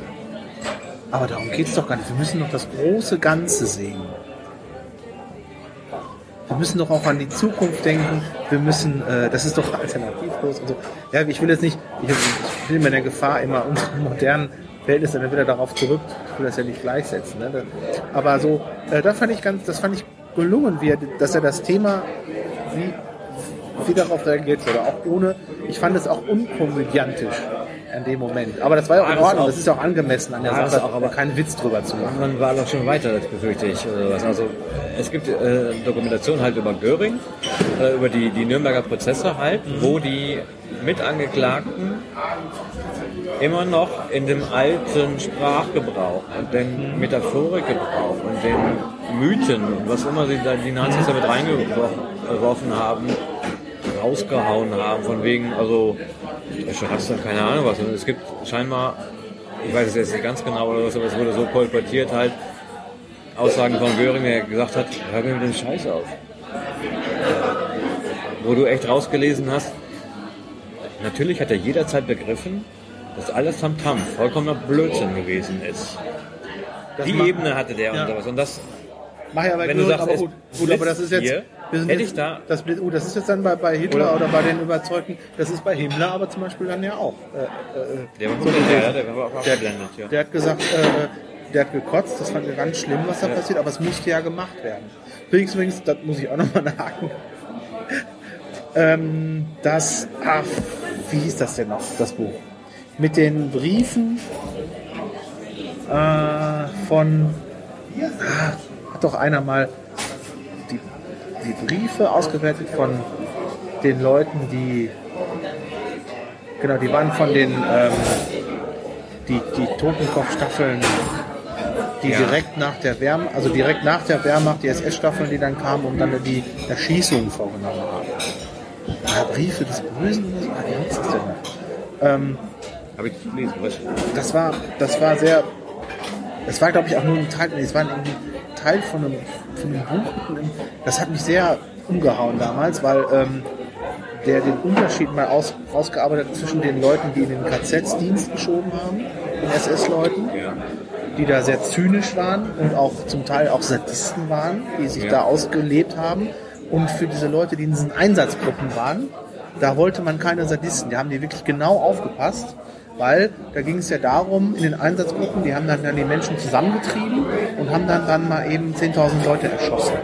Aber darum geht es doch gar nicht. Wir müssen doch das große Ganze sehen. Wir müssen doch auch an die Zukunft denken. Wir müssen, äh, das ist doch alternativlos und so. Ja, ich will jetzt nicht, ich ich bin in der Gefahr, immer unsere modernen Verhältnisse dann wieder darauf zurück. Ich will das ja nicht gleichsetzen. Ne? Aber so, äh, da fand ich ganz, das fand ich gelungen, wie er, dass er das Thema, wie, wie darauf reagiert oder auch ohne, ich fand es auch unkomödiantisch in dem Moment. Aber das war ja auch in Ordnung, das ist ja auch angemessen an der Sache, auch, aber- keinen Witz drüber zu machen. Man war doch schon weiter, das befürchte ich. Oder was. Also es gibt äh, Dokumentationen halt über Göring, äh, über die, die Nürnberger Prozesse halt, wo die Mitangeklagten immer noch in dem alten Sprachgebrauch und den Metaphorikgebrauch und den Mythen und was immer sie da die Nazis damit reingeworfen haben, rausgehauen haben, von wegen, also ich hast dann keine Ahnung was. Und es gibt scheinbar, ich weiß es jetzt nicht ganz genau oder was, aber es wurde so kolportiert halt, Aussagen von Göring, der gesagt hat, hör mir mit dem Scheiß auf. Wo du echt rausgelesen hast, natürlich hat er jederzeit begriffen, dass alles Tamtam vollkommener Blödsinn gewesen ist. Das Die Ebene hatte der Ja. und sowas. Und das, Mach ja bei Wenn du sagst, gut, gut, aber das ist jetzt, hier, wir sind jetzt da- das, oh, das ist jetzt dann bei, bei Hitler Oder- oder, bei den Überzeugten, das ist bei Himmler aber zum Beispiel dann ja auch. Äh, äh, der war so gewesen. ja, der war auch abgeblendet, ja. Der hat gesagt, äh, der hat gekotzt, das fand er ganz schlimm, was da passiert, aber es musste ja gemacht werden. Übrigens, übrigens das muss ich auch nochmal nachhaken. ähm, das, ach, wie hieß das denn noch, das Buch? Mit den Briefen äh, von, ah, hat doch einer mal die, die Briefe ausgewertet von den Leuten, die, genau, die waren von den, ähm, die, die Totenkopf-Staffeln, die Ja. direkt nach der Wehrmacht, also direkt nach der Wehrmacht, die SS-Staffeln, die dann kamen und dann die Erschießungen vorgenommen haben. Ah, Briefe des Bösen? Ah, wie heißt das denn? Ähm, Habe ich gelesen, was? das war, das war sehr, es war glaube ich auch nur ein Teil, nee, es war irgendwie ein Teil von einem, von einem Buch. Das hat mich sehr umgehauen damals, weil ähm, der den Unterschied mal aus, rausgearbeitet hat zwischen den Leuten, die in den KZs Dienst geschoben haben, den SS-Leuten, Ja. Die da sehr zynisch waren und auch zum Teil auch Sadisten waren, die sich Ja. da ausgelebt haben. Und für diese Leute, die in diesen Einsatzgruppen waren, da wollte man keine Sadisten. Die haben die wirklich genau aufgepasst, weil da ging es ja darum, in den Einsatzgruppen, die haben dann, dann die Menschen zusammengetrieben und haben dann, dann mal eben 10.000 Leute erschossen.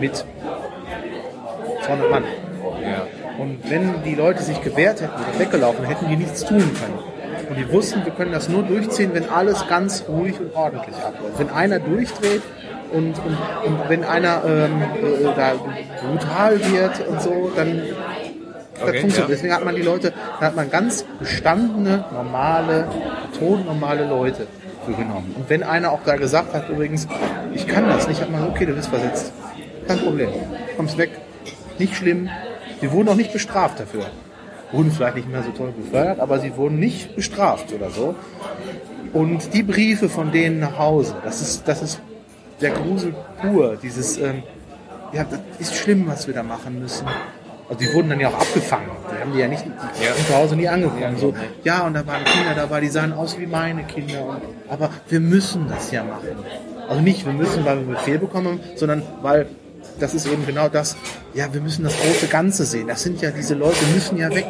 Mit 200 Mann. Ja. Und wenn die Leute sich gewehrt hätten oder weggelaufen, hätten die nichts tun können. Die wussten, wir können das nur durchziehen, wenn alles ganz ruhig und ordentlich abläuft. Wenn einer durchdreht und, und, und wenn einer ähm, äh, da brutal wird und so, dann das Okay, funktioniert. ja. Deswegen hat man die Leute, da hat man ganz gestandene, normale, todnormale Leute für genommen. Und wenn einer auch da gesagt hat, übrigens, ich kann das nicht, hat man, okay, du bist versetzt. Kein Problem. Kommst weg. Nicht schlimm. Die wurden auch nicht bestraft dafür. Wurden vielleicht nicht mehr so toll befördert, aber sie wurden nicht bestraft oder so. Und die Briefe von denen nach Hause, das ist, das ist der Grusel pur. Dieses, ähm, ja, das ist schlimm, was wir da machen müssen. Also die wurden dann ja auch abgefangen. Die haben die ja nicht die Ja. zu Hause nie angefangen. So, ja, und da waren Kinder dabei, die sahen aus wie meine Kinder. Und, aber wir müssen das ja machen. Also nicht, wir müssen, weil wir Befehl bekommen haben, sondern weil das ist eben genau das, ja, wir müssen das große Ganze sehen. Das sind ja, diese Leute müssen ja weg.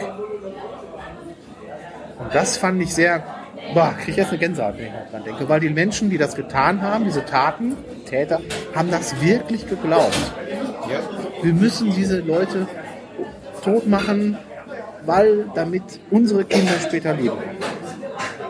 Und das fand ich sehr, boah, kriege ich jetzt eine Gänsehaut, wenn ich dran denke, weil die Menschen, die das getan haben, diese Taten, Täter, haben das wirklich geglaubt. Wir müssen diese Leute tot machen, weil damit unsere Kinder später leben.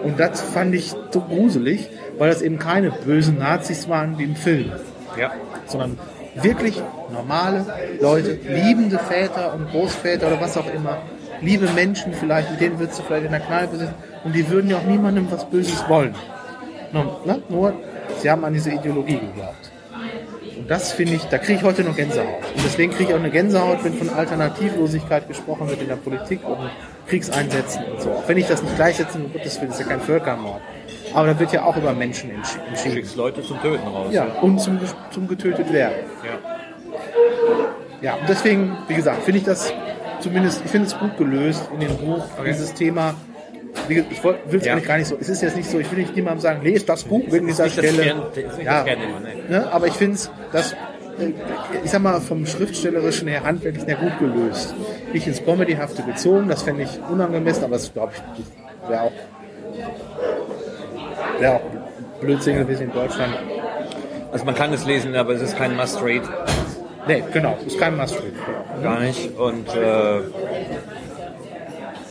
Und das fand ich so gruselig, weil das eben keine bösen Nazis waren wie im Film, Ja. sondern wirklich normale Leute, liebende Väter und Großväter oder was auch immer, liebe Menschen vielleicht, mit denen würdest du vielleicht in der Kneipe sitzen und die würden ja auch niemandem was Böses wollen. Nur, ne? Nur, sie haben an diese Ideologie geglaubt. Und das finde ich, da kriege ich heute noch Gänsehaut. Und deswegen kriege ich auch eine Gänsehaut, wenn von Alternativlosigkeit gesprochen wird in der Politik und Kriegseinsätzen und so. Auch wenn ich das nicht gleichsetze, um das ist ja kein Völkermord. Aber da wird ja auch über Menschen entschi- entschieden. Schickst Leute zum Töten raus. Ja, und zum, zum getötet werden. Ja, und deswegen, wie gesagt, finde ich das zumindest, ich finde es gut gelöst in dem Buch, dieses Thema. Ich will es Ja. eigentlich gar nicht so, es ist jetzt nicht so, ich will nicht niemandem sagen, lest das Buch wegen dieser Stelle. Gern- das Kernthema, nee. ne, aber ich finde es, das, äh, ich sag mal, vom Schriftstellerischen her handwerklich sehr gut gelöst. Nicht ins Comedyhafte gezogen, das fände ich unangemessen, aber das glaube ich, wäre auch, wäre auch Blödsinn gewesen in Deutschland. Also man kann es lesen, aber es ist kein Must-Read. Nee, genau, ist kein Must-Read. Gar nicht. Und äh,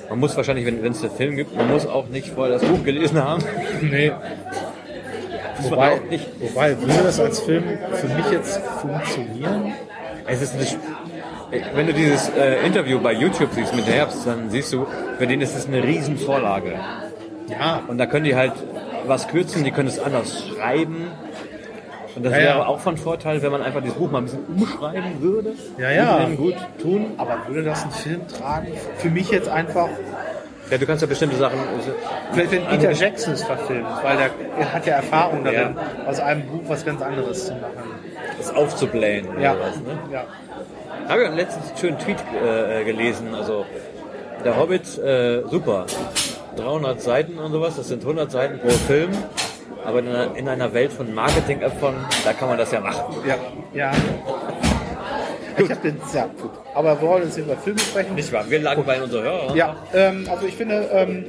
man muss wahrscheinlich, wenn es einen Film gibt, man muss auch nicht vorher das Buch gelesen haben. Nee. Wobei, wobei, würde das als Film für mich jetzt funktionieren? Es ist nicht, wenn du dieses äh, Interview bei YouTube siehst mit Herbst, dann siehst du, für den ist es eine riesen Vorlage. Ja. Und da können die halt was kürzen, die können es anders schreiben. Und das Ja, ja. wäre auch von Vorteil, wenn man einfach dieses Buch mal ein bisschen umschreiben würde. Ja, ja. Würde gut tun. Aber würde das ein Film tragen? Für mich jetzt einfach, Ja, du kannst ja bestimmte Sachen. vielleicht wenn Peter Jackson es verfilmt, weil der, er hat ja Erfahrung darin, aus einem Buch was ganz anderes zu machen. das aufzublähen oder Ja. was. Ne? ja. Habe ich letztens einen schönen Tweet äh, gelesen. Also der Hobbit, äh, super. 300 Seiten und sowas, das sind 100 Seiten pro Film. Aber in einer, in einer Welt von Marketing-Äpfeln, da kann man das ja machen. Ja. ja. Ich habe den, ja, gut. Aber wir wollen jetzt über Filme sprechen. Nicht wahr? Wir lagen bei unseren Hörern. Ja, ähm, also ich finde, ähm,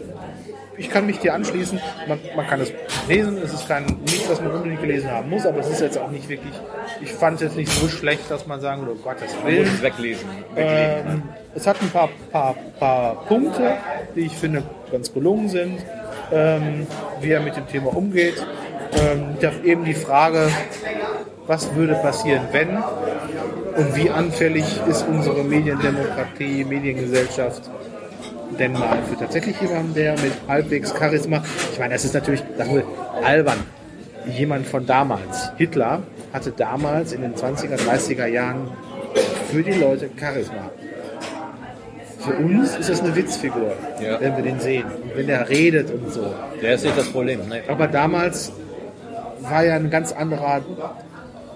ich kann mich dir anschließen. Man, man kann es lesen, es ist kein nichts, was man unbedingt gelesen haben muss, aber es ist jetzt auch nicht wirklich. Ich fand es jetzt nicht so schlecht, dass man sagen würde, oh Gottes Man muss es weglesen. weglegen. Ähm, es hat ein paar, paar, paar Punkte, die ich finde ganz gelungen sind, ähm, wie er mit dem Thema umgeht. Ähm, eben die Frage, was würde passieren, wenn und wie anfällig ist unsere Mediendemokratie, Mediengesellschaft denn mal für tatsächlich jemanden, der mit halbwegs Charisma, ich meine, das ist natürlich sagen wir, albern, jemand von damals, Hitler, hatte damals in den 20er, 30er Jahren für die Leute Charisma. Für uns ist das eine Witzfigur, Ja. wenn wir den sehen. Und wenn er redet und so. Der ist nicht das Problem. Ne? Aber damals war ja ein ganz anderer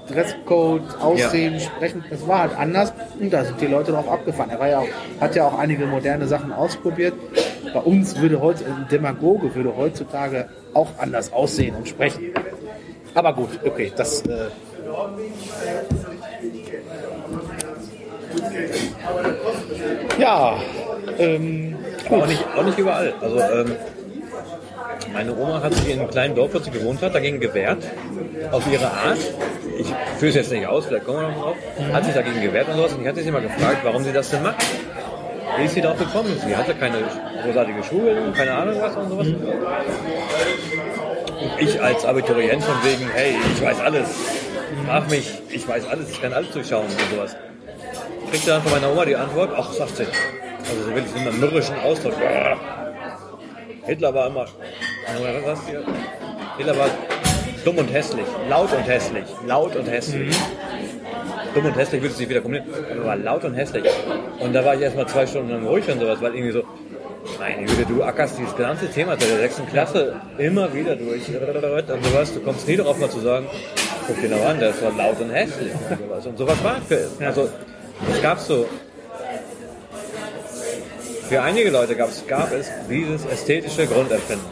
Dresscode, Aussehen, Sprechen. Das war halt anders und da sind die Leute drauf abgefahren. Er war ja auch, hat ja auch einige moderne Sachen ausprobiert. Bei uns würde heute ein Demagoge würde heutzutage auch anders aussehen und sprechen. Aber gut, okay, das. Äh ja, ähm, Aber auch nicht, auch nicht überall. Also ähm, meine Oma hat sich in einem kleinen Dorf, wo sie gewohnt hat, dagegen gewehrt. Auf ihre Art. Ich führe es jetzt nicht aus, vielleicht kommen wir noch drauf. Hat sich dagegen gewehrt und sowas. Und ich hatte sie mal gefragt, warum sie das denn macht. Wie ist sie darauf gekommen? Sie hatte keine großartige Schule, keine Ahnung was und sowas. Und ich als Abiturient von wegen, hey, ich weiß alles. Frag mich, ich weiß alles, ich kann alles durchschauen und sowas. Kriegt dann von meiner Oma die Antwort, ach, sagt sie. Also so wirklich mit einem mürrischen Ausdruck. Hitler war immer? Hitler war dumm und hässlich, laut und hässlich, laut und hässlich. Dumm und hässlich würde es nicht wieder kombinieren, aber war laut und hässlich. Und da war ich erstmal zwei Stunden lang ruhig und sowas, weil irgendwie so, meine Güte, du ackerst dieses ganze Thema seit der sechsten Klasse immer wieder durch und sowas, du kommst nie darauf mal zu sagen, guck dir noch an, ist war laut und hässlich und sowas. Und sowas war für, also, es gab so, für einige Leute gab es, gab es dieses ästhetische Grundempfinden.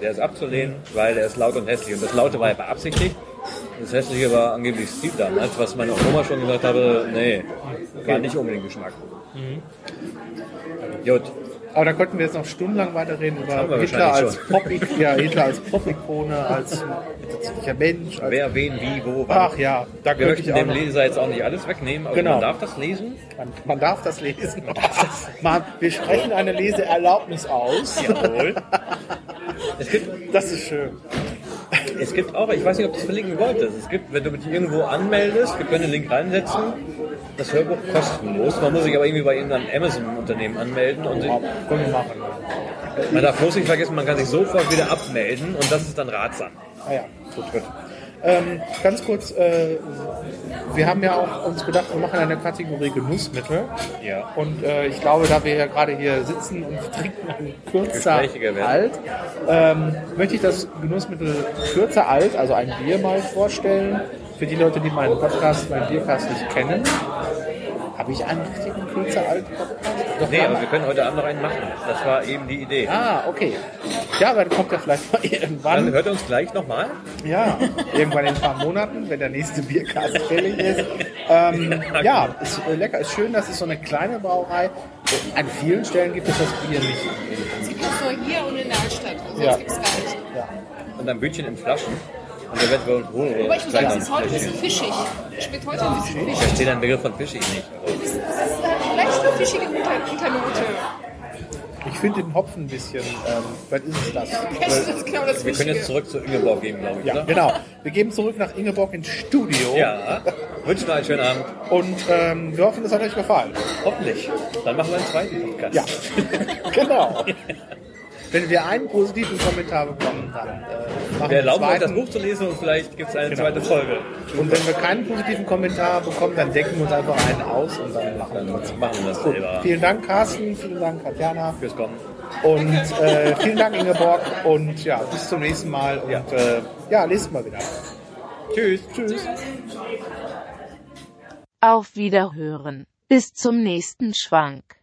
Der ist abzulehnen, weil er ist laut und hässlich. Und das Laute war ja beabsichtigt. Das Hässliche war angeblich Steve damals, was meine Oma schon gesagt habe, nee, war nicht unbedingt Geschmack. Gut, Aber da könnten wir jetzt noch stundenlang weiterreden über Hitler als Pop, ja, Hitler als Pop-Ikone, als tatsächlicher Mensch. Als, wer, wen, wie, wo, wann. ach ja, da Wir möchten dem Leser jetzt auch nicht alles wegnehmen, aber Genau. man darf das lesen. man, man darf das lesen. Man, wir sprechen eine Leseerlaubnis aus. Jawohl. Gibt, Das ist schön. es gibt auch, ich weiß nicht, ob du es verlinken wolltest, es gibt, wenn du dich irgendwo anmeldest, wir können den Link reinsetzen, das Hörbuch kostenlos. Man muss sich aber irgendwie bei irgendeinem Amazon-Unternehmen anmelden und sich, man darf bloß nicht vergessen, man kann sich sofort wieder abmelden und das ist dann ratsam. Ah ja, gut, gut. Ähm, ganz kurz, äh, wir haben ja auch uns gedacht, wir machen eine Kategorie Genussmittel. Ja. Und äh, ich glaube, da wir ja gerade hier sitzen und trinken ein kürzer alt, ähm, möchte ich das Genussmittel kürzer alt, also ein Bier mal vorstellen. Für die Leute, die meinen Podcast, meinen Biercast nicht kennen. Habe ich einen richtigen kürzer alt Podcast? Doch, Nee, wir aber wir können heute Abend noch einen machen. Das war eben die Idee. Ah, okay. Ja, aber dann kommt ja vielleicht mal irgendwann. Dann hört uns gleich nochmal. Ja, irgendwann in ein paar Monaten, wenn der nächste Biercast fällig ist. Ähm, ja, ist äh, lecker. Ist schön, das ist so eine kleine Brauerei. An vielen Stellen gibt es das Bier nicht. Es gibt das nur hier und in der Altstadt. Sonst Ja. gibt es gar nicht. Ja. Und ein Bütchen in Flaschen. Aber ich muss sagen, es ist heute ein bisschen fischig. Schmeckt heute ein bisschen Ich fischig. verstehe den Begriff von Fischig nicht. Es ist eine leichte fischige Unter- Unternote. Ich finde den Hopfen ein bisschen, ähm, was ist es das? Das ist genau das Wir können jetzt Fischige. zurück zu Ingeborg gehen, glaube ich, Ja, oder? genau. Wir geben zurück nach Ingeborg ins Studio. Ja. Wünschen noch einen schönen Abend. Und ähm, wir hoffen, es hat euch gefallen. Hoffentlich. Dann machen wir einen zweiten Podcast. Ja, genau. Wenn wir einen positiven Kommentar bekommen, dann äh, machen Wir wir erlauben euch einen das. Buch zu lesen und vielleicht gibt es eine Genau. zweite Folge. Und wenn wir keinen positiven Kommentar bekommen, dann decken wir uns einfach einen aus und dann machen wir Dann das. machen wir das Gut. selber. Vielen Dank, Carsten. Vielen Dank, Katjana. Fürs Kommen. Und äh, vielen Dank, Ingeborg. Und ja, bis zum nächsten Mal. Und Ja. äh, ja, nächstes Mal wieder. Tschüss. Tschüss. Auf Wiederhören. Bis zum nächsten Schwank.